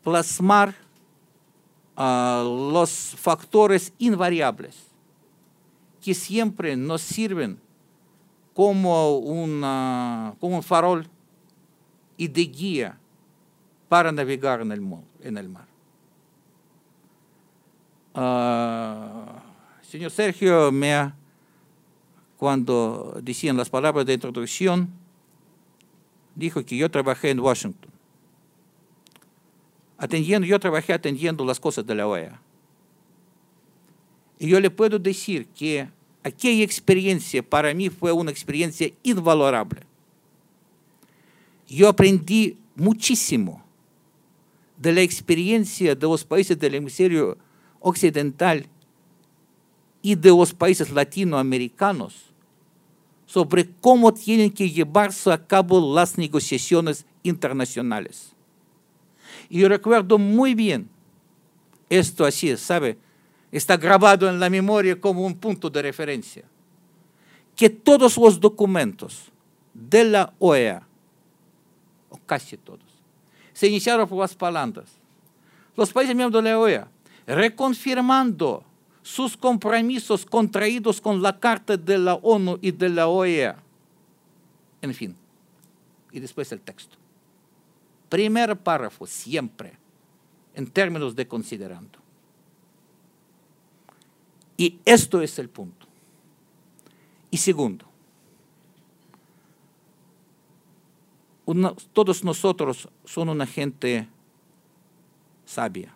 plasmar uh, los factores invariables que siempre nos sirven como, una, como un farol y de guía para navegar en el, en el mar. Uh, señor Sergio, me, cuando decían las palabras de introducción, dijo que yo trabajé en Washington. Atendiendo, yo trabajé atendiendo las cosas de la OEA. Y yo le puedo decir que aquella experiencia para mí fue una experiencia invalorable. Yo aprendí muchísimo de la experiencia de los países del hemisferio occidental y de los países latinoamericanos sobre cómo tienen que llevarse a cabo las negociaciones internacionales. Y yo recuerdo muy bien esto así, ¿sabe? Está grabado en la memoria como un punto de referencia. Que todos los documentos de la OEA, o casi todos, se iniciaron por las palabras. Los países miembros de la OEA, reconfirmando sus compromisos contraídos con la Carta de la ONU y de la OEA. En fin, y después el texto. Primer párrafo, siempre, en términos de considerando. Y esto es el punto. Y segundo, todos nosotros son una gente sabia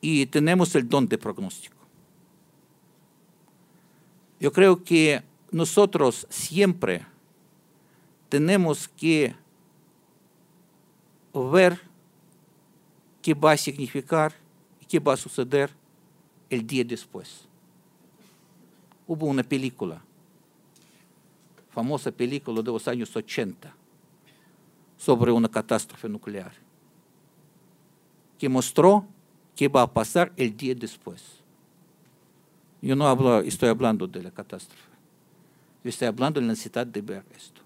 y tenemos el don de pronóstico. Yo creo que nosotros siempre tenemos que ver qué va a significar y qué va a suceder el día después. Hubo una película, famosa película de los años 80, sobre una catástrofe nuclear, que mostró qué va a pasar el día después. Yo no hablo, estoy hablando de la catástrofe. Yo estoy hablando de la necesidad de ver esto.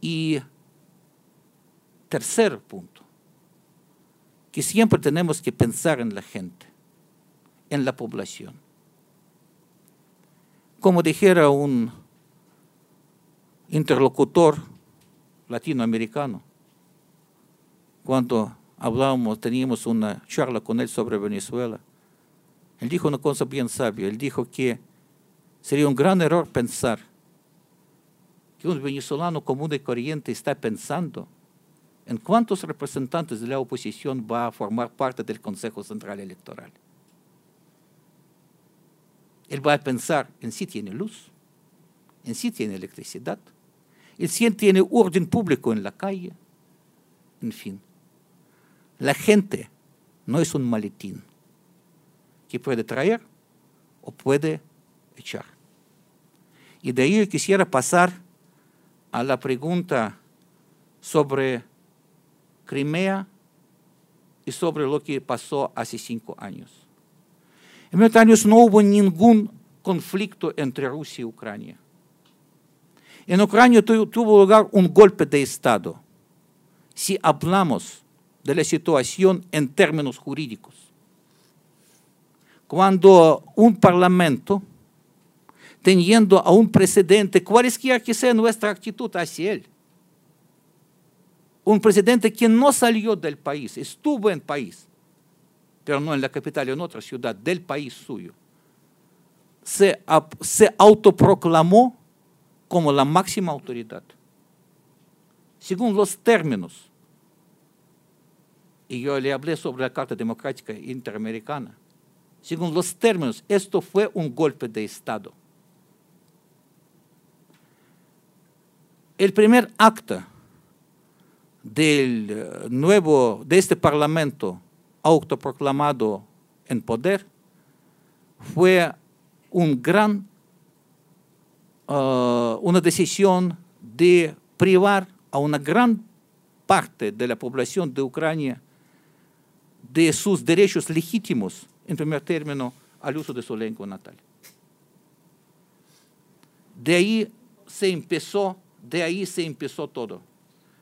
Y tercer punto, que siempre tenemos que pensar en la gente, en la población. Como dijera un interlocutor latinoamericano, cuando hablábamos, teníamos una charla con él sobre Venezuela. Él dijo una cosa bien sabia. Él dijo que sería un gran error pensar que un venezolano común y corriente está pensando en cuántos representantes de la oposición va a formar parte del Consejo Central Electoral. Él va a pensar en si tiene luz, en si tiene electricidad, en si tiene orden público en la calle, en fin. La gente no es un maletín que puede traer o puede echar. Y de ahí quisiera pasar a la pregunta sobre Crimea y sobre lo que pasó hace cinco años. En estos años no hubo ningún conflicto entre Rusia y Ucrania. En Ucrania tuvo lugar un golpe de Estado. Si hablamos de la situación en términos jurídicos. Cuando un parlamento, teniendo a un presidente, cualesquiera que sea nuestra actitud hacia él, un presidente que no salió del país, estuvo en país, pero no en la capital, en otra ciudad del país suyo, se, se autoproclamó como la máxima autoridad, según los términos y yo le hablé sobre la Carta Democrática Interamericana. Según los términos, esto fue un golpe de Estado. el primer acta del eh, nuevo, de este parlamento autoproclamado en poder fue un gran, uh, una decisión de privar a una gran parte de la población de Ucrania de sus derechos legítimos, en primer término, al uso de su lengua natal. De ahí se empezó, de ahí se empezó todo,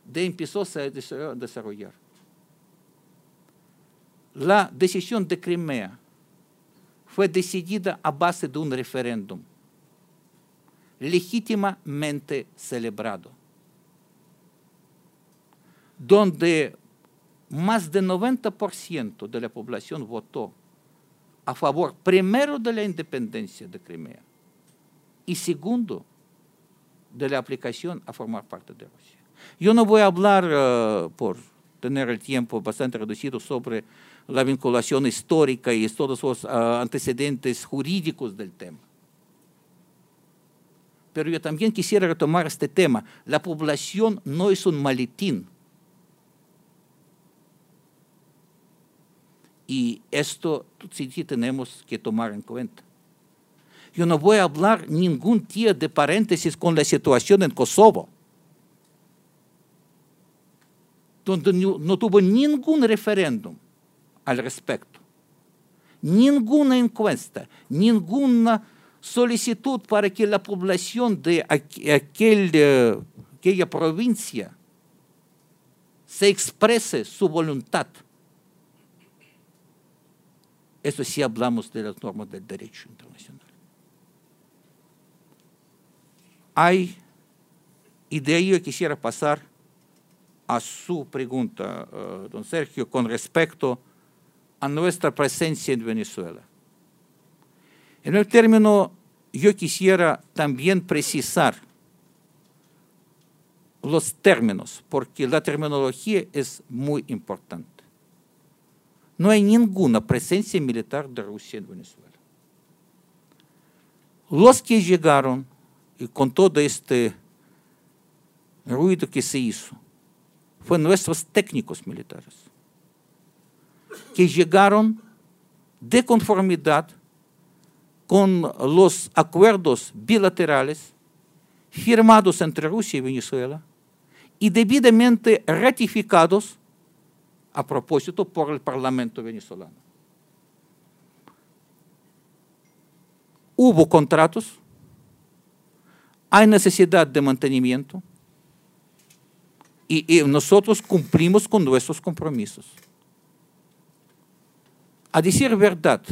de ahí empezó a desarrollar. La decisión de Crimea fue decidida a base de un referéndum legítimamente celebrado, donde más del 90% de la población votó a favor, primero, de la independencia de Crimea y segundo, de la aplicación a formar parte de Rusia. Yo no voy a hablar, uh, por tener el tiempo bastante reducido, sobre la vinculación histórica y todos los uh, antecedentes jurídicos del tema. Pero yo también quisiera retomar este tema. La población no es un maletín Y esto sí, sí, tenemos que tomar en cuenta. Yo no voy a hablar ningún día de paréntesis con la situación en Kosovo, donde no, no tuvo ningún referéndum al respecto, ninguna encuesta, ninguna solicitud para que la población de uh, aquella provincia se exprese su voluntad eso sí hablamos de las normas del derecho internacional. Hay, y de ahí yo quisiera pasar a su pregunta, uh, don Sergio, con respecto a nuestra presencia en Venezuela. En el término, yo quisiera también precisar los términos, porque la terminología es muy importante no hay ninguna presencia militar de Rusia en Venezuela. Los que llegaron, y con todo este ruido que se hizo, fueron nuestros técnicos militares, que llegaron de conformidad con los acuerdos bilaterales firmados entre Rusia y Venezuela y debidamente ratificados a propósito por el Parlamento venezolano. Hubo contratos, hay necesidad de mantenimiento y, nosotros cumplimos con nuestros compromisos. A decir verdad,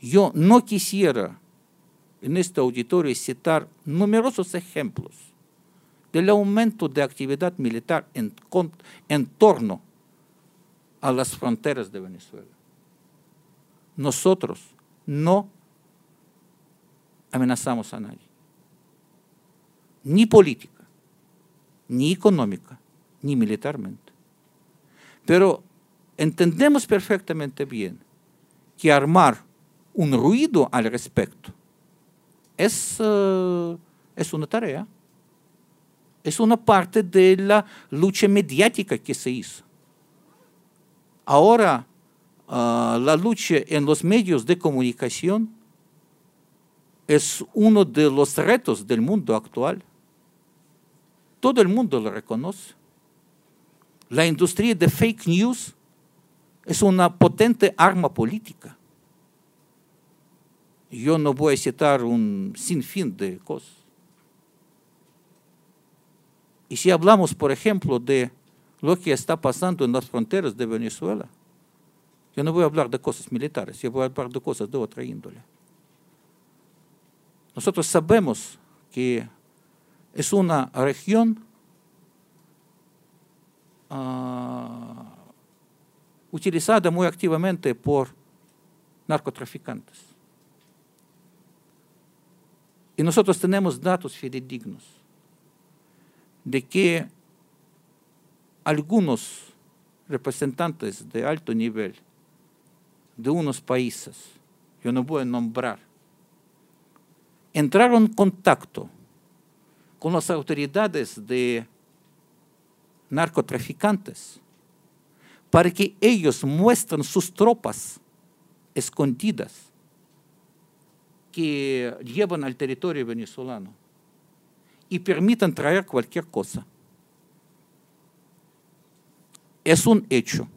yo no quisiera en este auditorio citar numerosos ejemplos del aumento de actividad militar en, en torno a las fronteras de Venezuela. Nosotros no amenazamos a nadie, ni política, ni económica, ni militarmente. Pero entendemos perfectamente bien que armar un ruido al respecto es, uh, es una tarea es una parte de la lucha mediática que se hizo. Ahora, uh, la lucha en los medios de comunicación es uno de los retos del mundo actual. Todo el mundo lo reconoce. La industria de fake news es una potente arma política. Yo no voy a citar un sinfín de cosas. Y si hablamos, por ejemplo, de lo que está pasando en las fronteras de Venezuela, yo no voy a hablar de cosas militares, yo voy a hablar de cosas de otra índole. Nosotros sabemos que es una región uh, utilizada muy activamente por narcotraficantes. Y nosotros tenemos datos fidedignos de que algunos representantes de alto nivel de unos países, yo no voy a nombrar, entraron en contacto con las autoridades de narcotraficantes para que ellos muestren sus tropas escondidas que llevan al territorio venezolano y permitan traer cualquier cosa. Es un hecho.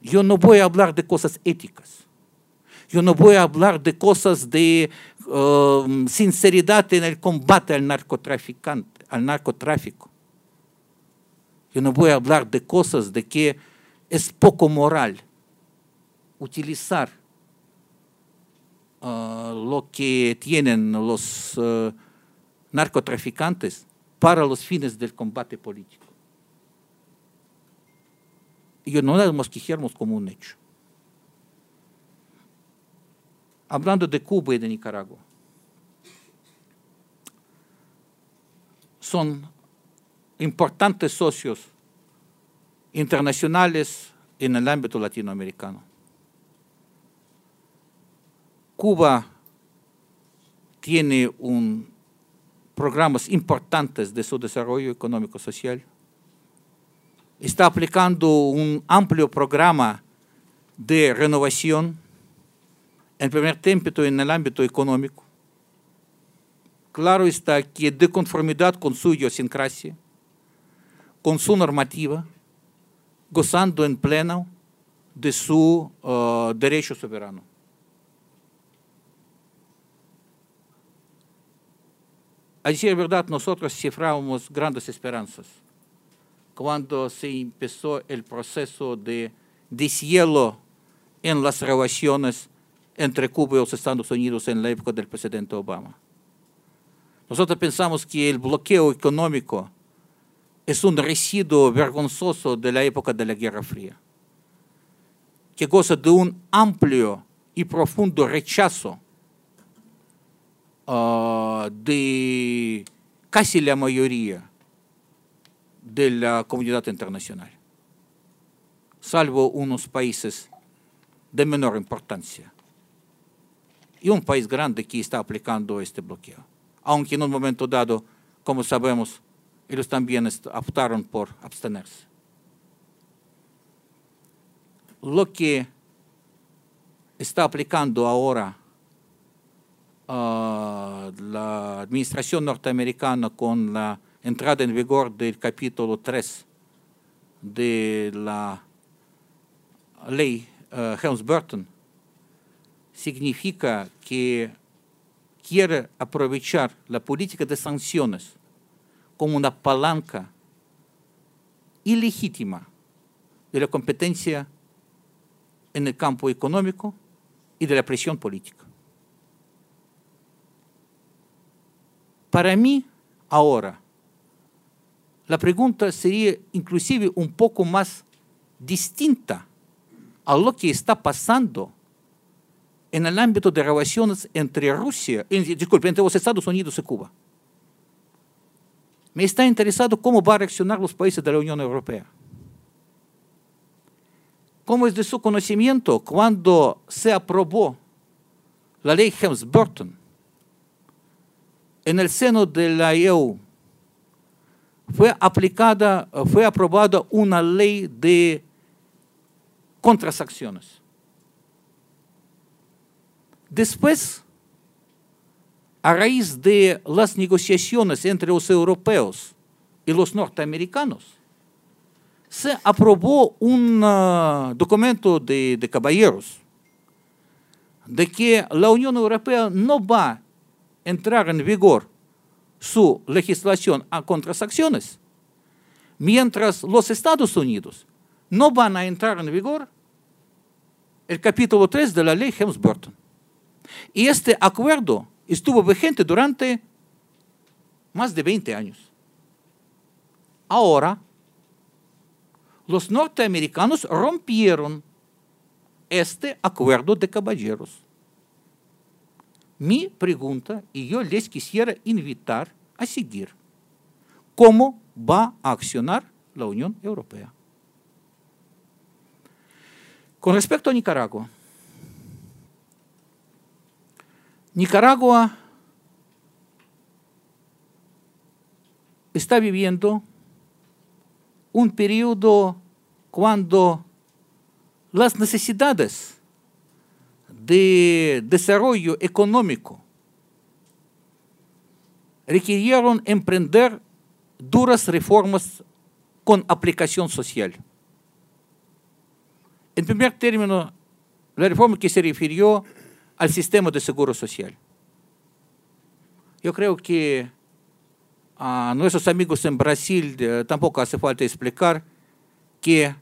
Yo no voy a hablar de cosas éticas. Yo no voy a hablar de cosas de um, sinceridad en el combate al narcotraficante, al narcotráfico. Yo no voy a hablar de cosas de que es poco moral utilizar uh, lo que tienen los uh, narcotraficantes para los fines del combate político. Y no las mosquijemos como un hecho. Hablando de Cuba y de Nicaragua, son importantes socios internacionales en el ámbito latinoamericano. Cuba tiene un, programas importantes de su desarrollo económico-social. Está aplicando un amplio programa de renovación, en primer tiempo en el ámbito económico. Claro está que de conformidad con su idiosincrasia, con su normativa, gozando en pleno de su uh, derecho soberano. A decir verdad, nosotros cifrábamos grandes esperanzas cuando se empezó el proceso de deshielo en las relaciones entre Cuba y los Estados Unidos en la época del presidente Obama. Nosotros pensamos que el bloqueo económico es un residuo vergonzoso de la época de la Guerra Fría, que goza de un amplio y profundo rechazo uh, de casi la mayoría de la comunidad internacional, salvo unos países de menor importancia y un país grande que está aplicando este bloqueo. Aunque en un momento dado, como sabemos, ellos también optaron por abstenerse. Lo que está aplicando ahora uh, la administración norteamericana con la entrada en vigor del capítulo 3 de la ley uh, Helms-Burton significa que quiere aprovechar la política de sanciones como una palanca ilegítima de la competencia en el campo económico y de la presión política. Para mí, ahora, la pregunta sería inclusive un poco más distinta a lo que está pasando en el ámbito de relaciones entre Rusia, disculpe, entre los Estados Unidos y Cuba. Me está interesado cómo van a reaccionar los países de la Unión Europea. ¿Cómo es de su conocimiento cuando se aprobó la ley Helms-Burton? En el seno de la EU fue aplicada, fue aprobada una ley de contrasacciones. Después, a raíz de las negociaciones entre los europeos y los norteamericanos, se aprobó un uh, documento de, de, caballeros de que la Unión Europea no va a entrar en vigor su legislación a contrasacciones, mientras los Estados Unidos no van a entrar en vigor el capítulo 3 de la ley Helms-Burton. Y este acuerdo estuvo vigente durante más de 20 años. Ahora, los norteamericanos rompieron este acuerdo de caballeros. Mi pregunta, y yo les quisiera invitar a seguir, ¿cómo va a accionar la Unión Europea? Con respecto a Nicaragua, Nicaragua está viviendo un periodo cuando las necesidades de desarrollo económico requirieron emprender duras reformas con aplicación social. En primer término, la reforma que se refirió al sistema de seguro social. Yo creo que a nuestros amigos en Brasil tampoco hace falta explicar qué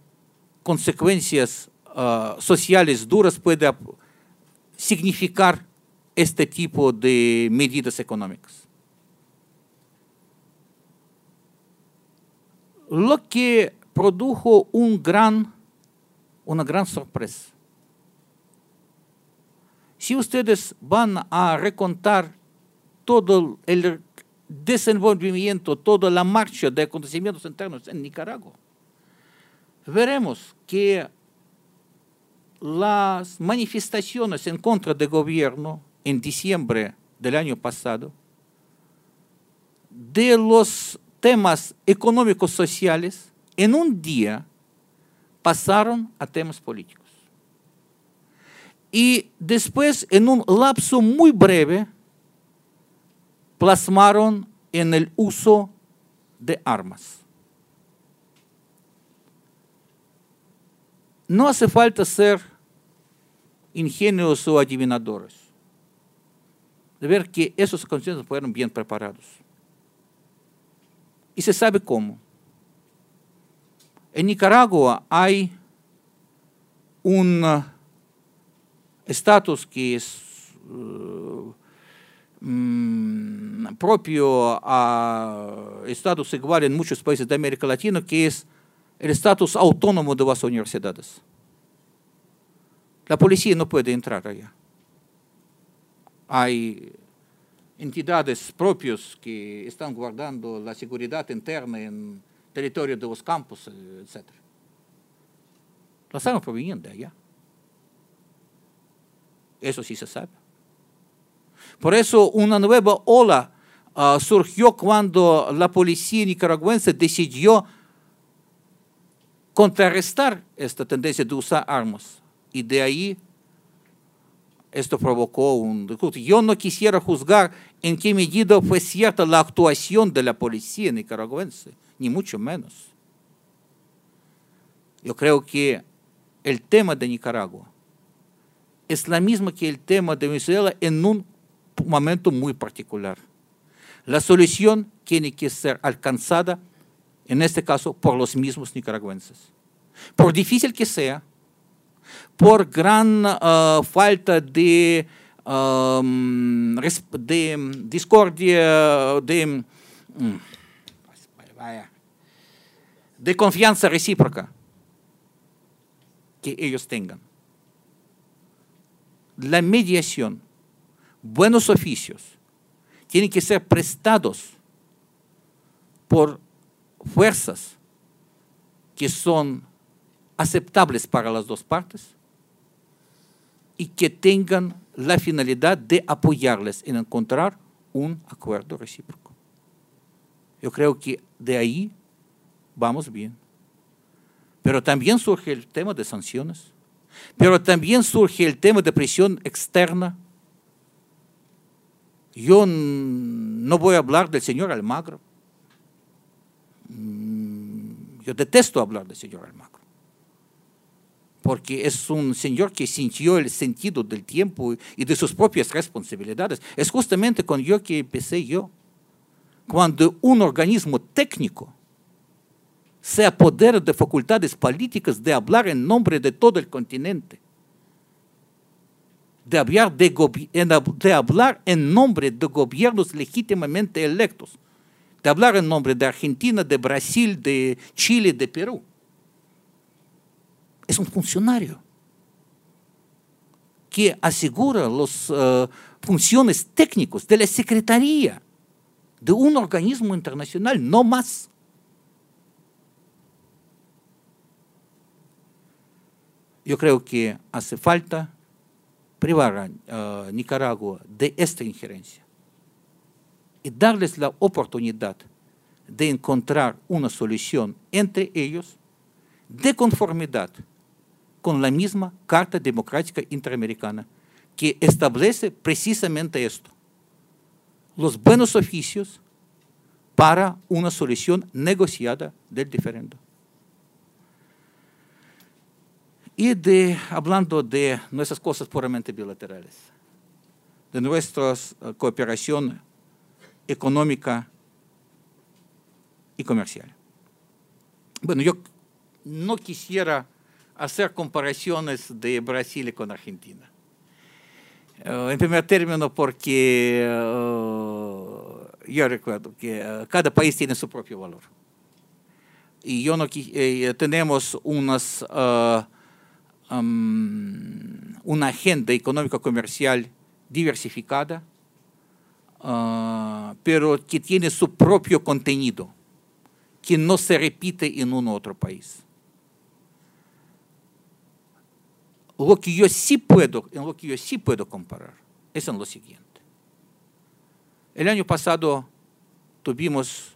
consecuencias uh, sociales duras puede significar este tipo de medidas económicas. Lo que produjo una gran sorpresa. Si ustedes van a recontar todo el desenvolvimiento, toda la marcha de acontecimientos internos en Nicaragua, veremos que las manifestaciones en contra del gobierno en diciembre del año pasado, de los temas económicos sociales, en un día pasaron a temas políticos. Y después, en un lapso muy breve, plasmaron en el uso de armas. No hace falta ser ingenios o adivinadores de ver que esos acontecimientos fueron bien preparados. Y se sabe cómo. En Nicaragua hay un estatus que es uh, mm, propio a estatus igual en muchos países de América Latina, que es el estatus autónomo de las universidades. La policía no puede entrar allá. Hay entidades propias que están guardando la seguridad interna en territorio de los campos, etc. Las armas provenían de allá. Eso sí se sabe. Por eso una nueva ola uh, surgió cuando la policía nicaragüense decidió contrarrestar esta tendencia de usar armas. Y de ahí esto provocó un. Yo no quisiera juzgar en qué medida fue cierta la actuación de la policía nicaragüense, ni mucho menos. Yo creo que el tema de Nicaragua es la misma que el tema de Venezuela en un momento muy particular. La solución tiene que ser alcanzada, en este caso, por los mismos nicaragüenses. Por difícil que sea, por gran uh, falta de, discordia, um, de confianza recíproca que ellos tengan. La mediación, buenos oficios, tienen que ser prestados por fuerzas que son aceptables para las dos partes y que tengan la finalidad de apoyarles en encontrar un acuerdo recíproco. Yo creo que de ahí vamos bien. Pero también surge el tema de sanciones, pero también surge el tema de presión externa. Yo no voy a hablar del señor Almagro. Mm, yo detesto hablar del señor Almagro porque es un señor que sintió el sentido del tiempo y de sus propias responsabilidades. Es justamente con yo que empecé yo. Cuando un organismo técnico se apodera de facultades políticas de hablar en nombre de todo el continente, de hablar, de, hablar en nombre de gobiernos legítimamente electos, de hablar en nombre de Argentina, de Brasil, de Chile, de Perú. Es un funcionario que asegura las uh, funciones técnicas de la Secretaría de un organismo internacional, no más. Yo creo que hace falta privar a Nicaragua de esta injerencia y darles la oportunidad de encontrar una solución entre ellos de conformidad con la misma Carta Democrática Interamericana que establece precisamente esto, los buenos oficios para una solución negociada del diferendo. Y de, hablando de nuestras cosas puramente bilaterales, de nuestra uh, cooperación económica y comercial. Bueno, yo no quisiera hacer comparaciones de Brasil con Argentina. Uh, en primer término, porque uh, yo recuerdo que cada país tiene su propio valor. Y yo no eh, tenemos unas, una agenda económica comercial diversificada, pero que tiene su propio contenido, que no se repite en un otro país. Lo que yo sí puedo, en lo que yo sí puedo comparar es en lo siguiente. El año pasado tuvimos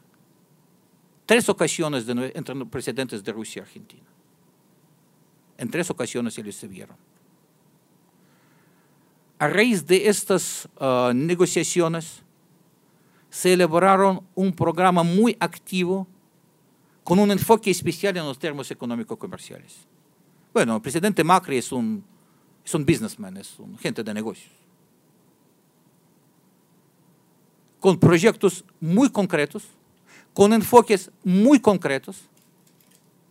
tres ocasiones de, entre los presidentes de Rusia y Argentina. En tres ocasiones se vieron. A raíz de estas uh, negociaciones se elaboraron un programa muy activo con un enfoque especial en los términos económico-comerciales. Bueno, el presidente Macri es un, es un businessman, es un gente de negocios. Con proyectos muy concretos, con enfoques muy concretos,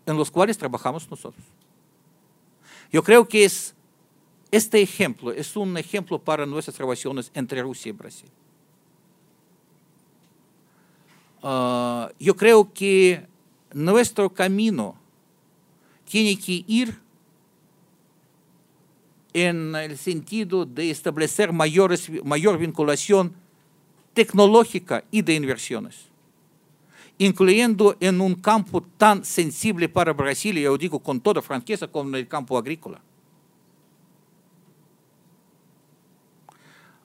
en los cuales trabajamos nosotros. Yo creo que es, este ejemplo es un ejemplo para nuestras relaciones entre Rusia y Brasil. Uh, yo creo que nuestro camino tiene que ir en el sentido de establecer mayores, mayor vinculación tecnológica y de inversiones, incluyendo en un campo tan sensible para Brasil, y yo digo con toda franqueza, como el campo agrícola.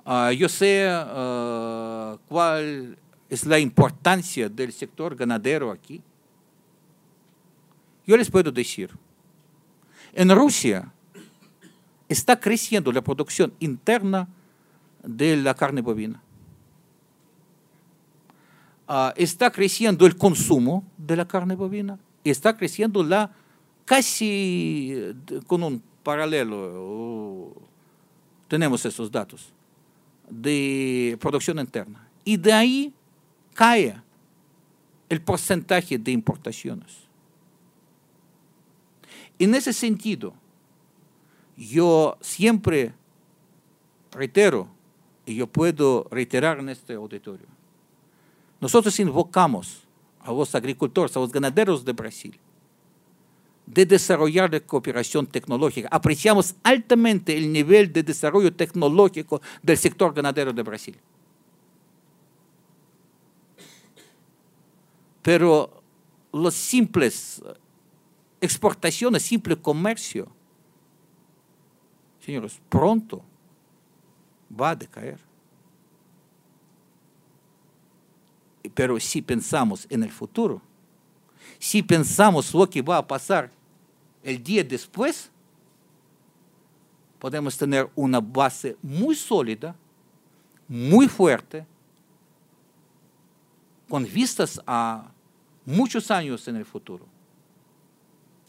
Uh, yo sé uh, cuál es la importancia del sector ganadero aquí. Yo les puedo decir, en Rusia, está creciendo la producción interna de la carne bovina. Uh, está creciendo el consumo de la carne bovina. Está creciendo la casi con un paralelo, tenemos esos datos, de producción interna. Y de ahí cae el porcentaje de importaciones. En ese sentido, yo siempre reitero, y yo puedo reiterar en este auditorio, nosotros invocamos a los agricultores, a los ganaderos de Brasil, de desarrollar la cooperación tecnológica. Apreciamos altamente el nivel de desarrollo tecnológico del sector ganadero de Brasil. Pero las simples exportaciones, simple comercio, señores, pronto va a decaer. Pero si pensamos en el futuro, si pensamos lo que va a pasar el día después, podemos tener una base muy sólida, muy fuerte, con vistas a muchos años en el futuro,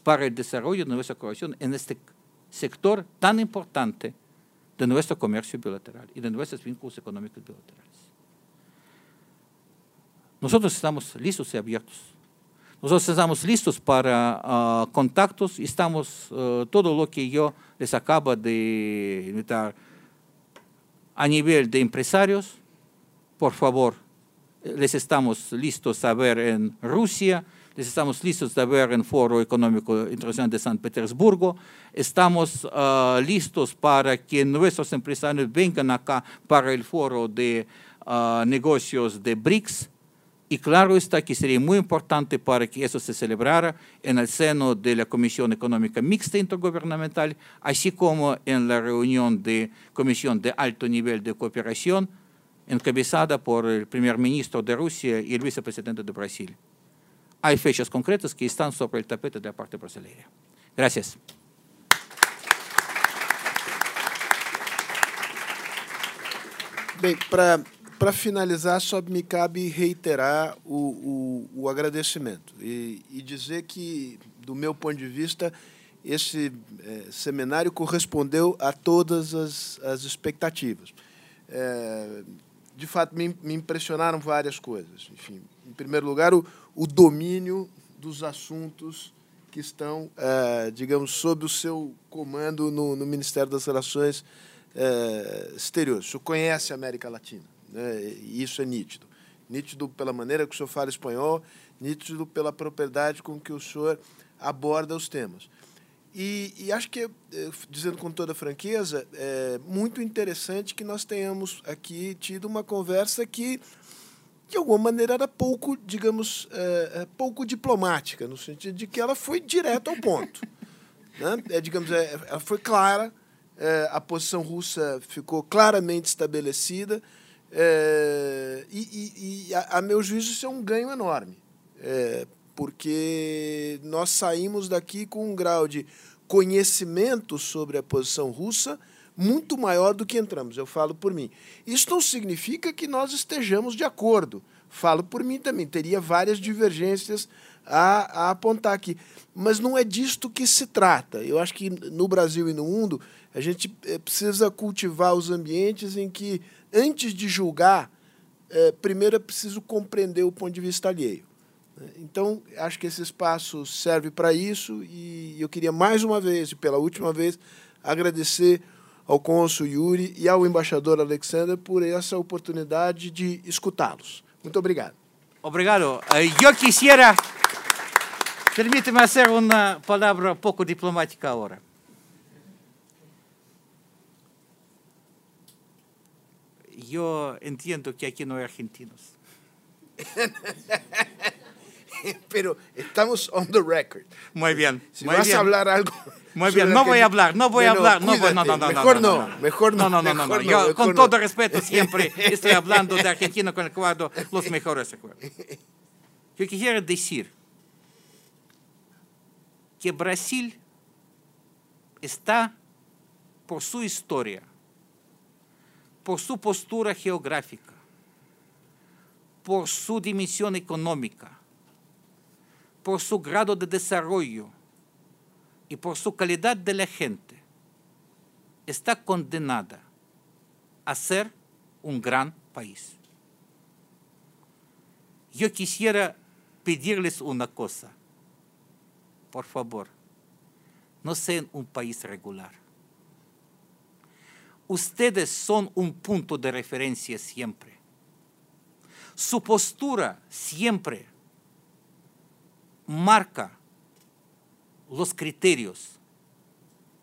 para el desarrollo de nuestra cooperación en este sector tan importante de nuestro comercio bilateral y de nuestros vínculos económicos bilaterales. Nosotros estamos listos y abiertos. Nosotros estamos listos para uh, contactos y estamos, uh, todo lo que yo les acabo de invitar a nivel de empresarios, por favor, les estamos listos a ver en Rusia, estamos listos de ver en Foro Económico Internacional de San Petersburgo, estamos uh, listos para que nuestros empresarios vengan acá para el Foro de Negocios de BRICS. Y claro está que sería muy importante para que eso se celebrara en el seno de la Comisión Económica Mixta Intergubernamental, así como en la reunión de Comisión de Alto Nivel de Cooperación encabezada por el primer ministro de Rusia y el vicepresidente de Brasil. Hay fechas concretas que están sobre el tapete de la parte brasileña. Gracias. Bem, para finalizar, só me cabe reiterar o, o, o agradecimento e, e, dizer que, do meu ponto de vista, esse é, seminário correspondeu a todas as, as expectativas. É, de fato, me, me, impressionaram várias coisas. Enfim, em primeiro lugar, o, o domínio dos assuntos que estão, é, digamos, sob o seu comando no, no Ministério das Relações Exteriores. O senhor conhece a América Latina, né? e isso é nítido. Nítido pela maneira que o senhor fala espanhol, nítido pela propriedade com que o senhor aborda os temas. E, e, acho que, é, dizendo com toda franqueza, é muito interessante que nós tenhamos aqui tido uma conversa que, de alguma maneira, era pouco, digamos, é, é pouco diplomática, no sentido de que ela foi direto ao ponto. né? é, digamos, é, ela foi clara, é, a posição russa ficou claramente estabelecida, é, e, e, e a, a, meu juízo, isso é um ganho enorme porque nós saímos daqui com um grau de conhecimento sobre a posição russa muito maior do que entramos. Eu falo por mim. Isso não significa que nós estejamos de acordo. Falo por mim também. Teria várias divergências a, a apontar aqui. Mas não é disto que se trata. Eu acho que no Brasil e no mundo a gente eh, precisa cultivar os ambientes em que, antes de julgar, é, primeiro é preciso compreender o ponto de vista alheio. Então, acho que esse espaço serve para isso e eu queria mais uma vez, e pela última vez, agradecer ao cônsul Yuri e ao embaixador Alexander por essa oportunidade de escutá-los. Muito obrigado. Obrigado. Eu quisiera, permíteme hacer uma palavra pouco diplomática agora. Eu entendo que aqui não é argentinos. pero estamos on the record. Muy bien. Si muy vas bien. a hablar algo. Muy bien, no voy a hablar, no voy a hablar. No, no, no, no, mejor no, no, mejor no. No, no, no, no. Yo, con todo respeto, siempre estoy hablando de Argentina con el cuadro los mejores acuerdos. Yo quisiera decir que Brasil está, por su historia, por su postura geográfica, por su dimensión económica, por su grado de desarrollo y por su calidad de la gente, está condenada a ser un gran país. Yo quisiera pedirles una cosa. Por favor, no sean un país regular. Ustedes son un punto de referencia siempre. Su postura siempre marca los criterios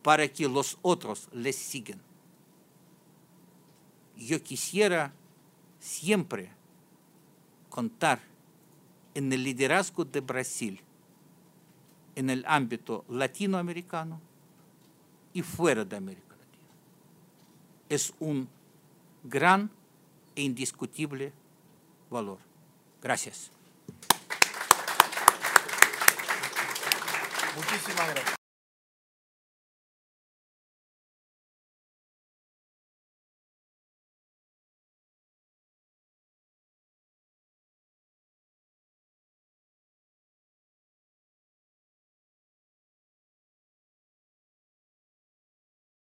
para que los otros les sigan. Yo quisiera siempre contar en el liderazgo de Brasil en el ámbito latinoamericano y fuera de América. Es un gran e indiscutible valor. Gracias. Muchísimas gracias.